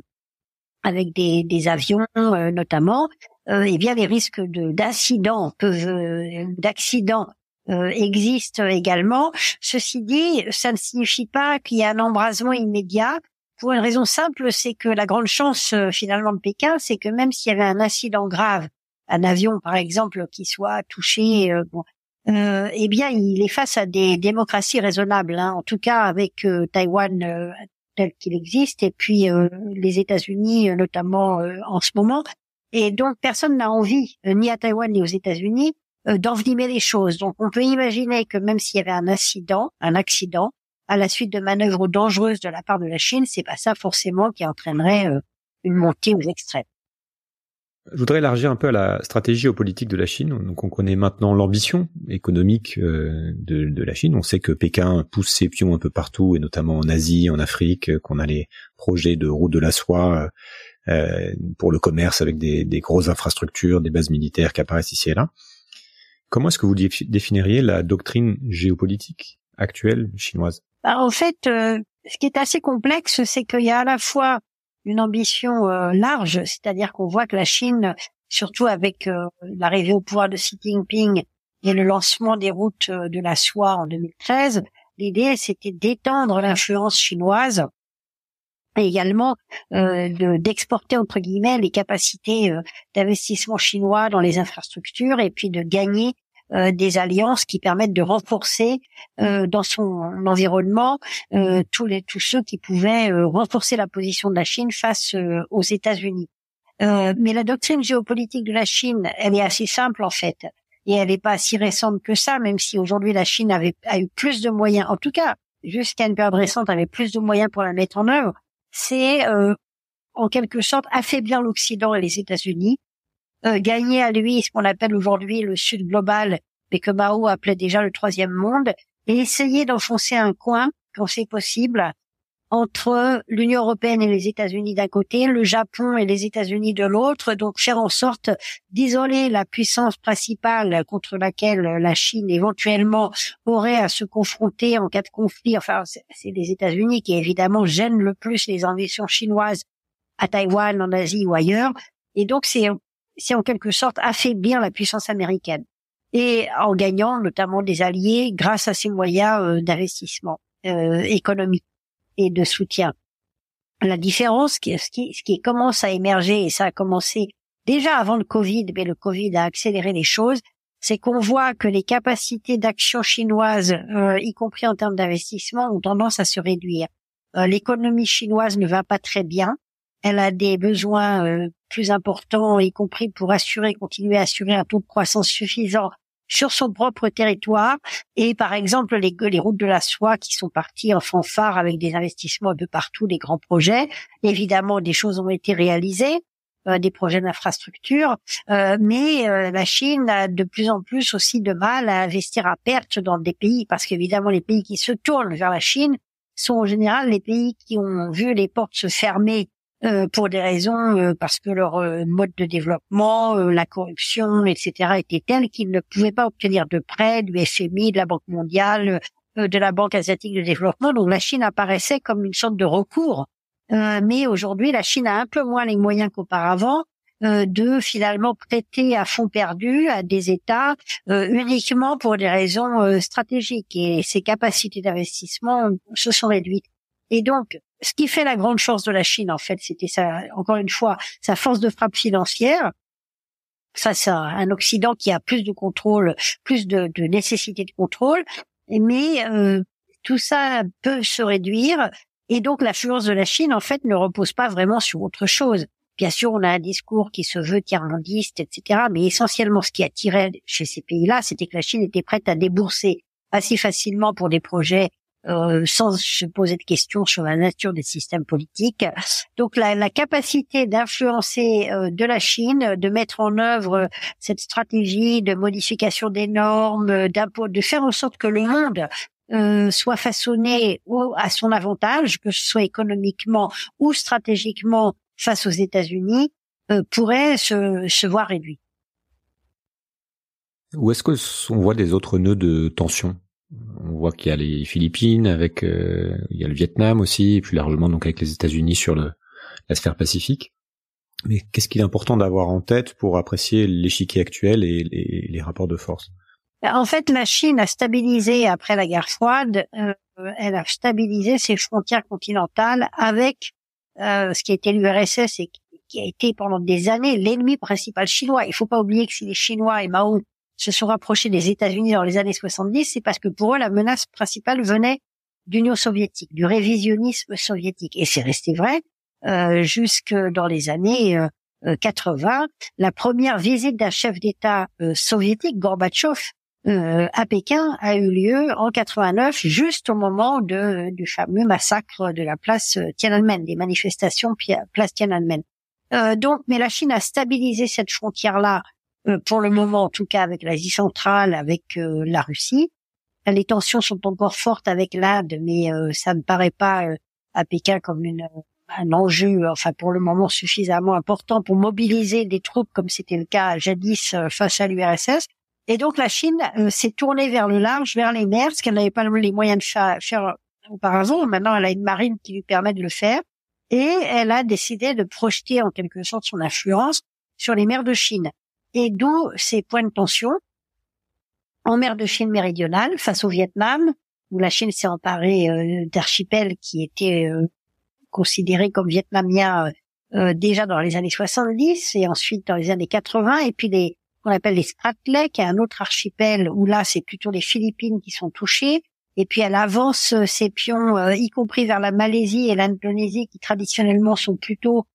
avec des, des avions euh, notamment, euh, eh bien les risques de d'incidents peuvent euh, d'accidents euh, existent également. Ceci dit, ça ne signifie pas qu'il y a un embrasement immédiat. Pour une raison simple, c'est que la grande chance finalement de Pékin, c'est que même s'il y avait un incident grave, un avion par exemple qui soit touché, bon, eh bien il est face à des démocraties raisonnables. Hein. En tout cas, avec Taïwan tel qu'il existe, et puis euh, les États-Unis euh, notamment euh, en ce moment. Et donc personne n'a envie, ni à Taïwan ni aux États-Unis, d'envenimer les choses. Donc on peut imaginer que même s'il y avait un incident, un accident, à la suite de manœuvres dangereuses de la part de la Chine, c'est pas ça forcément qui entraînerait une montée aux extrêmes. Je voudrais élargir un peu à la stratégie géopolitique de la Chine. Donc on connaît maintenant l'ambition économique euh, de, de, la Chine. On sait que Pékin pousse ses pions un peu partout, et notamment en Asie, en Afrique, qu'on a les projets de route de la soie euh, pour le commerce avec des, des, grosses infrastructures, des bases militaires qui apparaissent ici et là. Comment est-ce que vous définiriez la doctrine géopolitique actuelle chinoise? Bah, En fait, euh, ce qui est assez complexe, c'est qu'il y a à la fois une ambition euh, large, c'est-à-dire qu'on voit que la Chine, surtout avec euh, l'arrivée au pouvoir de Xi Jinping et le lancement des routes euh, de la soie en 2013, l'idée c'était d'étendre l'influence chinoise et également d'exporter entre guillemets les capacités d'investissement chinois dans les infrastructures et puis de gagner euh, des alliances qui permettent de renforcer euh, dans son environnement euh, tous tous ceux qui pouvaient renforcer la position de la Chine face aux États-Unis. mais la doctrine géopolitique de la Chine, elle est assez simple en fait, et elle n'est pas si récente que ça, même si aujourd'hui la Chine avait a eu plus de moyens, en tout cas jusqu'à une période récente, avait plus de moyens pour la mettre en œuvre. C'est en quelque sorte affaiblir l'Occident et les États-Unis euh, gagner à lui ce qu'on appelle aujourd'hui le Sud global, mais que Mao appelait déjà le troisième monde, et essayer d'enfoncer un coin, quand c'est possible, entre l'Union européenne et les États-Unis d'un côté, le Japon et les États-Unis de l'autre, donc faire en sorte d'isoler la puissance principale contre laquelle la Chine éventuellement aurait à se confronter en cas de conflit. Enfin, c'est les États-Unis qui évidemment gênent le plus les ambitions chinoises à Taïwan, en Asie ou ailleurs. Et donc c'est c'est en quelque sorte affaiblir la puissance américaine et en gagnant notamment des alliés grâce à ces moyens euh, d'investissement euh, économique et de soutien. La différence, qui, ce, qui, ce qui commence à émerger, et ça a commencé déjà avant le Covid, mais le Covid a accéléré les choses, c'est qu'on voit que les capacités d'action chinoises, euh, y compris en termes d'investissement, ont tendance à se réduire. L'économie chinoise ne va pas très bien elle a des besoins euh, plus importants, y compris pour assurer, continuer à assurer un taux de croissance suffisant sur son propre territoire. Et par exemple, les, les routes de la soie qui sont parties en fanfare avec des investissements un peu partout, des grands projets. Évidemment, des choses ont été réalisées. Euh, des projets d'infrastructure, euh, mais la Chine a de plus en plus aussi de mal à investir à perte dans des pays, parce qu'évidemment les pays qui se tournent vers la Chine sont en général les pays qui ont vu les portes se fermer euh, pour des raisons euh, parce que leur euh, mode de développement, la corruption, etc. était tel qu'ils ne pouvaient pas obtenir de prêts du FMI, de la Banque mondiale, de la Banque asiatique de développement. Donc la Chine apparaissait comme une sorte de recours. mais aujourd'hui, la Chine a un peu moins les moyens qu'auparavant de finalement prêter à fonds perdus à des États uniquement pour des raisons stratégiques et ses capacités d'investissement se sont réduites. Et donc, ce qui fait la grande chance de la Chine, en fait, c'était ça, encore une fois, sa force de frappe financière. Ça, c'est un Occident qui a plus de contrôle, plus de, de nécessité de contrôle, mais euh, tout ça peut se réduire. Et donc, l'influence de la Chine, en fait, ne repose pas vraiment sur autre chose. Bien sûr, on a un discours qui se veut tiers-mondiste, etc. Mais essentiellement, ce qui attirait chez ces pays-là, c'était que la Chine était prête à débourser assez facilement pour des projets euh, sans se poser de questions sur la nature des systèmes politiques. Donc la, la capacité d'influencer euh, de la Chine, de mettre en œuvre cette stratégie de modification des normes, d'impôts, de faire en sorte que le monde euh, soit façonné à son avantage, que ce soit économiquement ou stratégiquement face aux États-Unis euh, pourrait se, se voir réduit. Où est-ce que on voit des autres nœuds de tension? On voit qu'il y a les Philippines, avec euh, il y a le Vietnam aussi, et plus largement donc avec les États-Unis sur le, la sphère pacifique. Mais qu'est-ce qu'il est important d'avoir en tête pour apprécier l'échiquier actuel et les, rapports de force? Ben, En fait, la Chine a stabilisé après la guerre froide. Euh, elle a stabilisé ses frontières continentales avec euh, ce qui été l'URSS et qui a été pendant des années l'ennemi principal chinois. Il faut pas oublier que si les Chinois et Mao se sont rapprochés des États-Unis dans les années 70, c'est parce que pour eux, la menace principale venait d'Union soviétique, du révisionnisme soviétique. Et c'est resté vrai euh, jusque dans les années euh, 80. La première visite d'un chef d'État euh, soviétique, Gorbatchev, euh, à Pékin a eu lieu en 89, juste au moment de, du fameux massacre de la place euh, Tiananmen, des manifestations place Tiananmen. Euh, donc, mais la Chine a stabilisé cette frontière-là euh, pour le moment, en tout cas avec l'Asie centrale, avec la Russie. Les tensions sont encore fortes avec l'Inde, mais ça ne paraît pas à Pékin comme une, un enjeu, enfin pour le moment suffisamment important pour mobiliser des troupes comme c'était le cas jadis face à l'URSS. Et donc la Chine euh, s'est tournée vers le large, vers les mers, ce qu'elle n'avait pas les moyens de faire auparavant. Maintenant, elle a une marine qui lui permet de le faire. Et elle a décidé de projeter en quelque sorte son influence sur les mers de Chine. Et d'où ces points de tension en mer de Chine méridionale face au Vietnam, où la Chine s'est emparée euh, d'archipels qui étaient euh, considérés comme vietnamiens déjà dans les années 70 et ensuite dans les années 80, et puis les appelle les Spratly, qui est un autre archipel où là c'est plutôt les Philippines qui sont touchées. Et puis elle avance euh, ses pions, euh, y compris vers la Malaisie et l'Indonésie, qui traditionnellement sont plutôt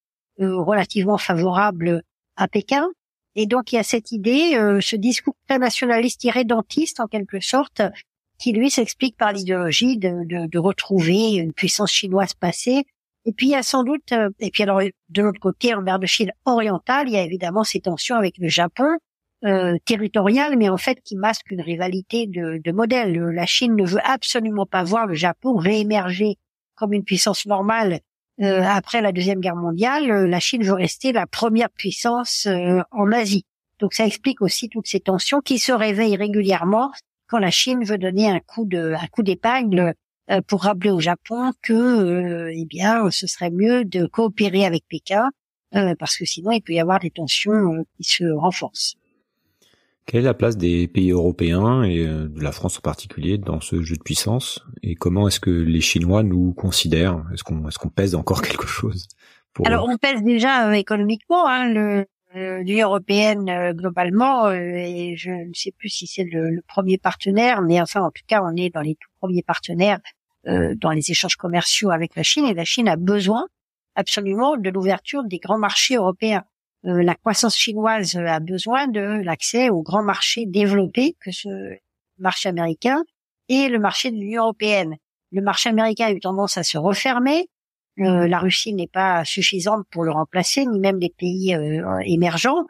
euh, relativement favorables à Pékin. Et donc il y a cette idée, ce discours très nationaliste irrédentiste en quelque sorte, qui lui s'explique par l'idéologie de, de, de, retrouver une puissance chinoise passée. Et puis il y a sans doute, et puis alors de l'autre côté, en mer de Chine orientale, il y a évidemment ces tensions avec le Japon, euh, territoriale, mais en fait qui masque une rivalité de, de modèle. La Chine ne veut absolument pas voir le Japon réémerger comme une puissance normale euh, après la deuxième guerre mondiale. La Chine veut rester la première puissance euh, en Asie. Donc ça explique aussi toutes ces tensions qui se réveillent régulièrement quand la Chine veut donner un coup d'épingle euh, pour rappeler au Japon que eh bien ce serait mieux de coopérer avec Pékin parce que sinon il peut y avoir des tensions qui se renforcent. Quelle est la place des pays européens et euh, de la France en particulier dans ce jeu de puissance Et comment est-ce que les Chinois nous considèrent? Est-ce qu'on est-ce qu'on pèse encore quelque chose Alors on pèse déjà euh, économiquement. Hein, L'Union européenne euh, globalement, et je ne sais plus si c'est le, premier partenaire, mais enfin en tout cas on est dans les tout premiers partenaires dans les échanges commerciaux avec la Chine et la Chine a besoin absolument de l'ouverture des grands marchés européens. Euh, la croissance chinoise a besoin de l'accès aux grands marchés développés que ce marché américain et le marché de l'Union européenne. Le marché américain a eu tendance à se refermer. Euh, la Russie n'est pas suffisante pour le remplacer, ni même les pays euh, émergents.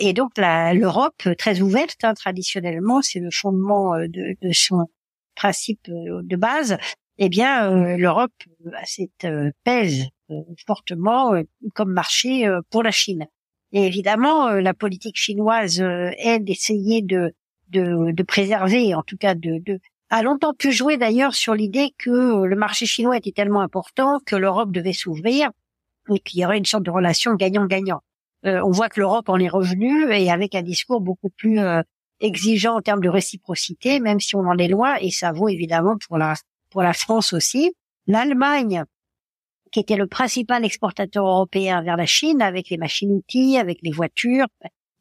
et donc l'Europe, très ouverte hein, traditionnellement, c'est le fondement de, de, son principe de base. Eh bien, l'Europe pèse euh, fortement euh, comme marché euh, pour la Chine. Et évidemment, la politique chinoise est d'essayer de, de, de, préserver, en tout cas de, de a longtemps pu jouer d'ailleurs sur l'idée que le marché chinois était tellement important que l'Europe devait s'ouvrir et qu'il y aurait une sorte de relation gagnant-gagnant. on voit que l'Europe en est revenue et avec un discours beaucoup plus exigeant en termes de réciprocité, même si on en est loin, et ça vaut évidemment pour la pour la France aussi. L'Allemagne qui était le principal exportateur européen vers la Chine, avec les machines-outils, avec les voitures,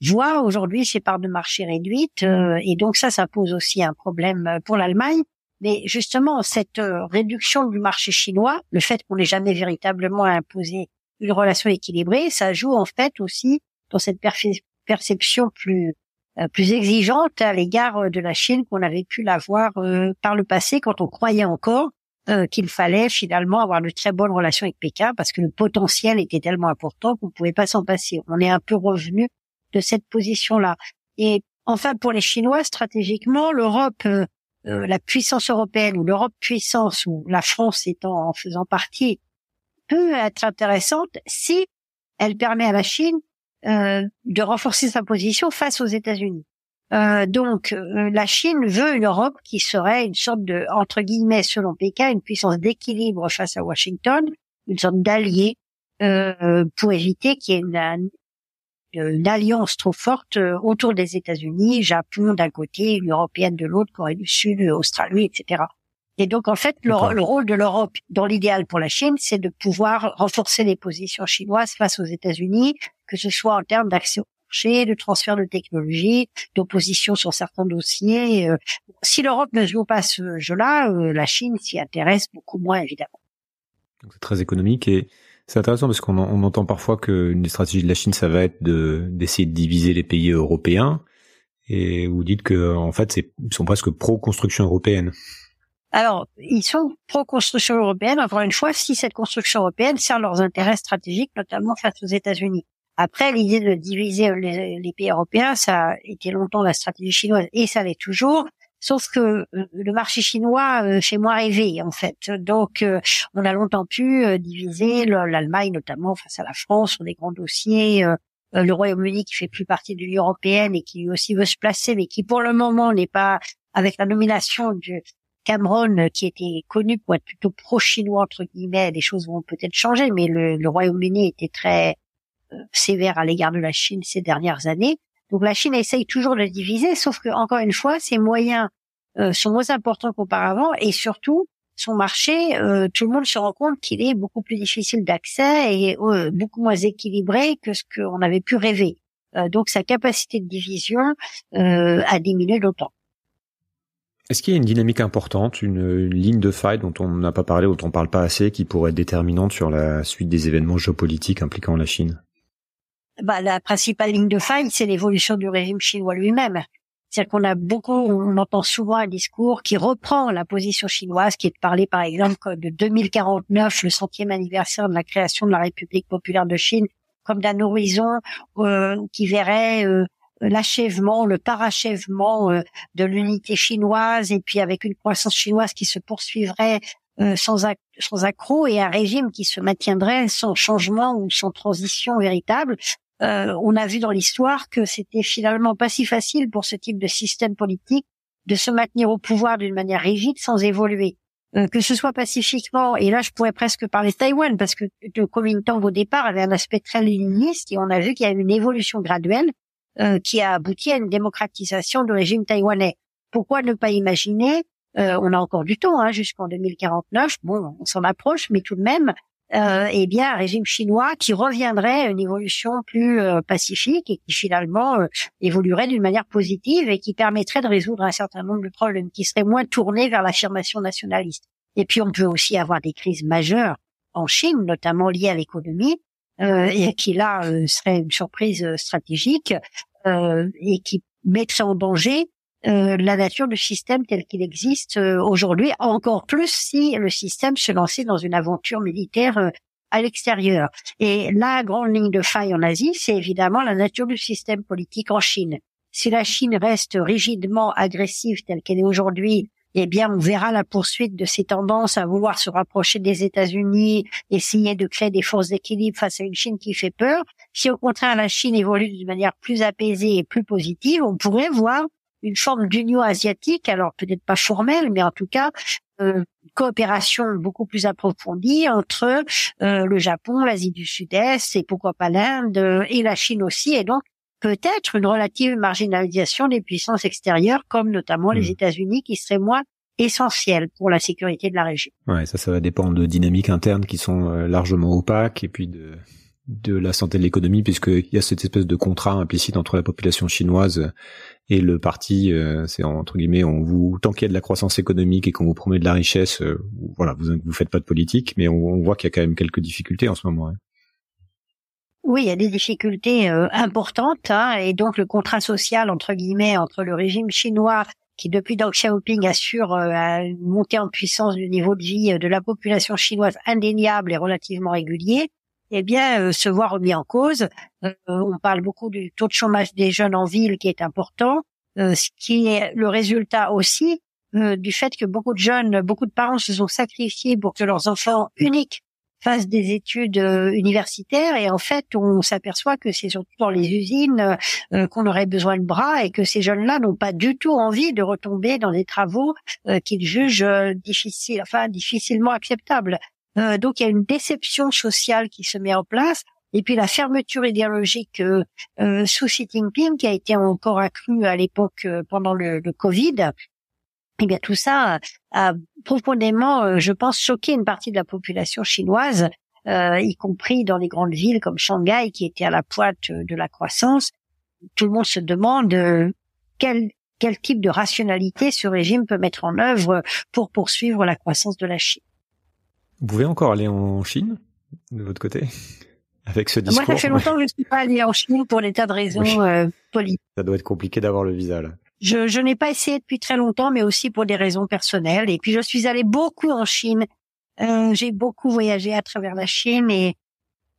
voire aujourd'hui ses parts de marché réduites. Euh, et donc ça, ça pose aussi un problème pour l'Allemagne. Mais justement, cette euh, réduction du marché chinois, le fait qu'on n'ait jamais véritablement imposé une relation équilibrée, ça joue en fait aussi dans cette perception plus euh, plus exigeante à l'égard de la Chine qu'on avait pu l'avoir par le passé quand on croyait encore euh, qu'il fallait finalement avoir de très bonnes relations avec Pékin parce que le potentiel était tellement important qu'on ne pouvait pas s'en passer. On est un peu revenu de cette position-là. Et enfin, pour les Chinois, stratégiquement, l'Europe, euh, euh, la puissance européenne ou l'Europe puissance ou la France étant en faisant partie, peut être intéressante si elle permet à la Chine de renforcer sa position face aux États-Unis. Euh, donc, euh, la Chine veut une Europe qui serait une sorte de, entre guillemets, selon Pékin, une puissance d'équilibre face à Washington, une sorte d'allié euh, pour éviter qu'il y ait une, une, alliance trop forte autour des États-Unis, Japon d'un côté, l'Union européenne de l'autre, Corée du Sud, Australie, etc. Et donc, en fait, le, le rôle de l'Europe, dans l'idéal pour la Chine, c'est de pouvoir renforcer les positions chinoises face aux États-Unis, que ce soit en termes de transfert de technologie, d'opposition sur certains dossiers. Euh, si l'Europe ne joue pas ce jeu-là, euh, la Chine s'y intéresse beaucoup moins, évidemment. C'est très économique et c'est intéressant parce qu'on on entend parfois qu'une des stratégies de la Chine, ça va être de d'essayer de diviser les pays européens. Et vous dites que en fait, ils sont presque pro-construction européenne. Alors, ils sont pro-construction européenne, encore une fois, si cette construction européenne sert leurs intérêts stratégiques, notamment face aux États-Unis. Après, l'idée de diviser les, pays européens, ça a été longtemps la stratégie chinoise et ça l'est toujours. Sauf que euh, le marché chinois euh, fait moins rêver en fait. Donc, euh, on a longtemps pu diviser l'Allemagne notamment face à la France sur des grands dossiers. le Royaume-Uni qui fait plus partie de l'Union européenne et qui aussi veut se placer, mais qui pour le moment n'est pas avec la nomination de Cameron qui était connu pour être plutôt pro-chinois entre guillemets. Les choses vont peut-être changer, mais le Royaume-Uni était très sévère à l'égard de la Chine ces dernières années. Donc la Chine essaye toujours de diviser, sauf que encore une fois, ses moyens euh, sont moins importants qu'auparavant et surtout son marché, euh, tout le monde se rend compte qu'il est beaucoup plus difficile d'accès et euh, beaucoup moins équilibré que ce qu'on avait pu rêver. donc sa capacité de division a diminué d'autant. Est-ce qu'il y a une dynamique importante, une, une, ligne de faille dont on n'a pas parlé, dont on parle pas assez, qui pourrait être déterminante sur la suite des événements géopolitiques impliquant la Chine? Bah, la principale ligne de faille, c'est l'évolution du régime chinois lui-même. C'est-à-dire qu'on a beaucoup, on entend souvent un discours qui reprend la position chinoise, qui est de parler par exemple de 2049, le centième anniversaire de la création de la République populaire de Chine, comme d'un horizon euh, qui verrait euh, l'achèvement, le parachèvement euh, de l'unité chinoise, et puis avec une croissance chinoise qui se poursuivrait sans, sans accroc et un régime qui se maintiendrait sans changement ou sans transition véritable. Euh, on a vu dans l'histoire que c'était finalement pas si facile pour ce type de système politique de se maintenir au pouvoir d'une manière rigide sans évoluer. Euh, que ce soit pacifiquement, et là je pourrais presque parler de Taïwan, parce que le Kuomintang au départ avait un aspect très léniniste, et on a vu qu'il y a eu une évolution graduelle euh, qui a abouti à une démocratisation du régime taïwanais. Pourquoi ne pas imaginer, on a encore du temps, hein, jusqu'en 2049, bon, on s'en approche, mais tout de même, euh, eh bien un régime chinois qui reviendrait à une évolution plus euh, pacifique et qui finalement euh, évoluerait d'une manière positive et qui permettrait de résoudre un certain nombre de problèmes, qui seraient moins tournés vers l'affirmation nationaliste. Et puis on peut aussi avoir des crises majeures en Chine, notamment liées à l'économie, euh, et qui là serait une surprise stratégique et qui mettrait en danger euh, la nature du système tel qu'il existe euh, aujourd'hui, encore plus si le système se lançait dans une aventure militaire euh, à l'extérieur. Et la grande ligne de faille en Asie, c'est évidemment la nature du système politique en Chine. Si la Chine reste rigidement agressive telle qu'elle est aujourd'hui, eh bien, on verra la poursuite de ces tendances à vouloir se rapprocher des États-Unis, essayer de créer des forces d'équilibre face à une Chine qui fait peur. Si au contraire la Chine évolue d'une manière plus apaisée et plus positive, on pourrait voir une forme d'union asiatique, alors peut-être pas formelle, mais en tout cas euh, coopération beaucoup plus approfondie entre euh, le Japon, l'Asie du Sud-Est et pourquoi pas l'Inde euh, et la Chine aussi, et donc peut-être une relative marginalisation des puissances extérieures, comme notamment les hmm. États-Unis, qui seraient moins essentiel pour la sécurité de la région. Ouais, ça, ça va dépendre de dynamiques internes qui sont euh, largement opaques et puis de de la santé de l'économie puisqu'il y a cette espèce de contrat implicite entre la population chinoise et le parti. Euh, c'est entre guillemets, on vous tant qu'il y a de la croissance économique et qu'on vous promet de la richesse, euh, voilà, vous vous faites pas de politique, mais on, voit qu'il y a quand même quelques difficultés en ce moment. Hein. Oui, il y a des difficultés importantes, hein, et donc le contrat social entre guillemets entre le régime chinois qui depuis Deng Xiaoping assure euh, une montée en puissance du niveau de vie euh, de la population chinoise indéniable et relativement régulier, eh bien, euh, se voit remis en cause. on parle beaucoup du taux de chômage des jeunes en ville qui est important, ce qui est le résultat aussi du fait que beaucoup de jeunes, beaucoup de parents se sont sacrifiés pour que leurs enfants uniques fassent des études euh, universitaires et en fait on s'aperçoit que c'est surtout dans les usines euh, euh, qu'on aurait besoin de bras et que ces jeunes-là n'ont pas du tout envie de retomber dans des travaux qu'ils jugent difficiles, enfin difficilement acceptables. Donc il y a une déception sociale qui se met en place et puis la fermeture idéologique sous Xi Jinping qui a été encore accrue à l'époque pendant le, Covid eh bien tout ça a profondément, euh, je pense, choqué une partie de la population chinoise, euh, y compris dans les grandes villes comme Shanghai, qui était à la pointe de la croissance. Tout le monde se demande euh, quel quel type de rationalité ce régime peut mettre en œuvre pour poursuivre la croissance de la Chine. Vous pouvez encore aller en Chine de votre côté avec ce discours Moi, ça fait longtemps que je ne suis pas allé en Chine pour des tas de raisons politiques. Ça doit être compliqué d'avoir le visa là. Je, je n'ai pas essayé depuis très longtemps, mais aussi pour des raisons personnelles. Et puis je suis allée beaucoup en Chine. Euh, j'ai beaucoup voyagé à travers la Chine et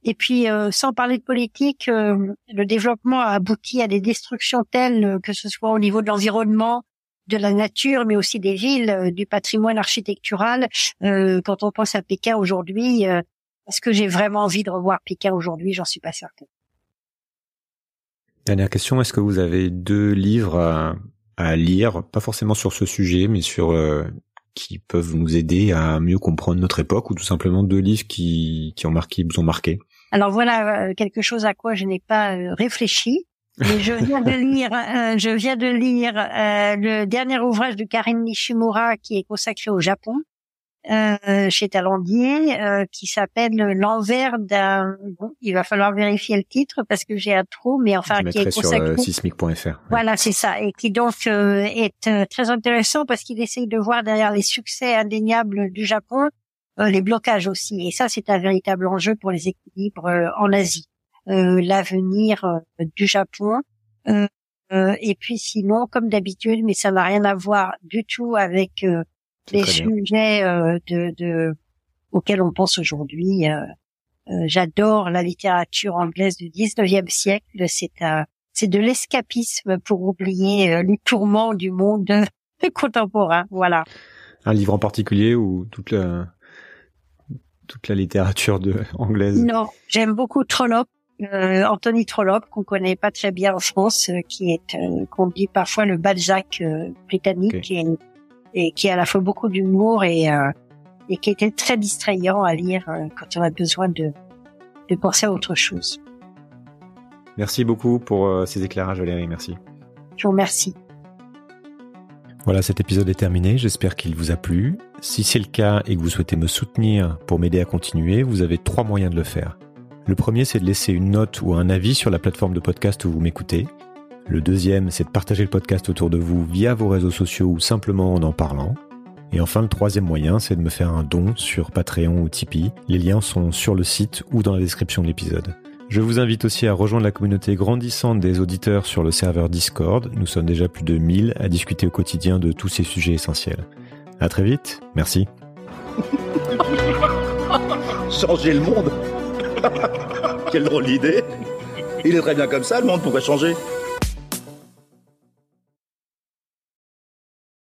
et puis euh, sans parler de politique, euh, le développement a abouti à des destructions telles que ce soit au niveau de l'environnement, de la nature, mais aussi des villes, du patrimoine architectural. quand on pense à Pékin aujourd'hui, est-ce que j'ai vraiment envie de revoir Pékin aujourd'hui? J'en suis pas certaine. Dernière question, est-ce que vous avez deux livres à, à lire, pas forcément sur ce sujet, mais sur euh, qui peuvent nous aider à mieux comprendre notre époque, ou tout simplement deux livres qui, qui ont marqué, vous ont marqué? Alors voilà euh, quelque chose à quoi je n'ai pas euh, réfléchi. Je viens de lire, je viens de lire le dernier ouvrage de Karine Nishimura qui est consacré au Japon, euh, chez Talandier euh, qui s'appelle l'envers d'un. Bon, il va falloir vérifier le titre parce que j'ai un trou, mais enfin qui est consacré. sur sismic.fr. Voilà, c'est ça, et qui donc euh, est euh, très intéressant parce qu'il essaye de voir derrière les succès indéniables du Japon les blocages aussi, et ça c'est un véritable enjeu pour les équilibres en Asie. L'avenir du Japon. et puis sinon, comme d'habitude, mais ça n'a rien à voir du tout avec les sujets euh, de, de, auxquels on pense aujourd'hui. Euh, euh, j'adore la littérature anglaise du 19e siècle. C'est c'est de l'escapisme pour oublier les tourments du monde contemporain. Voilà. Un livre en particulier ou toute la toute la littérature de anglaise? Non, j'aime beaucoup Trollope. Euh, Anthony Trollope, qu'on connaît pas très bien en France, qui est qu'on dit parfois le Balzac britannique, qui est et qui a à la fois beaucoup d'humour et, euh, et qui était très distrayant à lire euh, quand on a besoin de, de penser à autre chose. Merci beaucoup pour euh, ces éclairages Valérie, merci. Je vous remercie. Voilà, cet épisode est terminé, j'espère qu'il vous a plu. Si c'est le cas et que vous souhaitez me soutenir pour m'aider à continuer, vous avez trois moyens de le faire. Le premier, c'est de laisser une note ou un avis sur la plateforme de podcast où vous m'écoutez. Le deuxième, c'est de partager le podcast autour de vous via vos réseaux sociaux ou simplement en en parlant. Et enfin, le troisième moyen, c'est de me faire un don sur Patreon ou Tipeee. Les liens sont sur le site ou dans la description de l'épisode. Je vous invite aussi à rejoindre la communauté grandissante des auditeurs sur le serveur Discord. Nous sommes déjà plus de 1000 à discuter au quotidien de tous ces sujets essentiels. À très vite. Merci. Changer le monde Quelle drôle d'idée. Il est très bien comme ça, le monde, pourquoi changer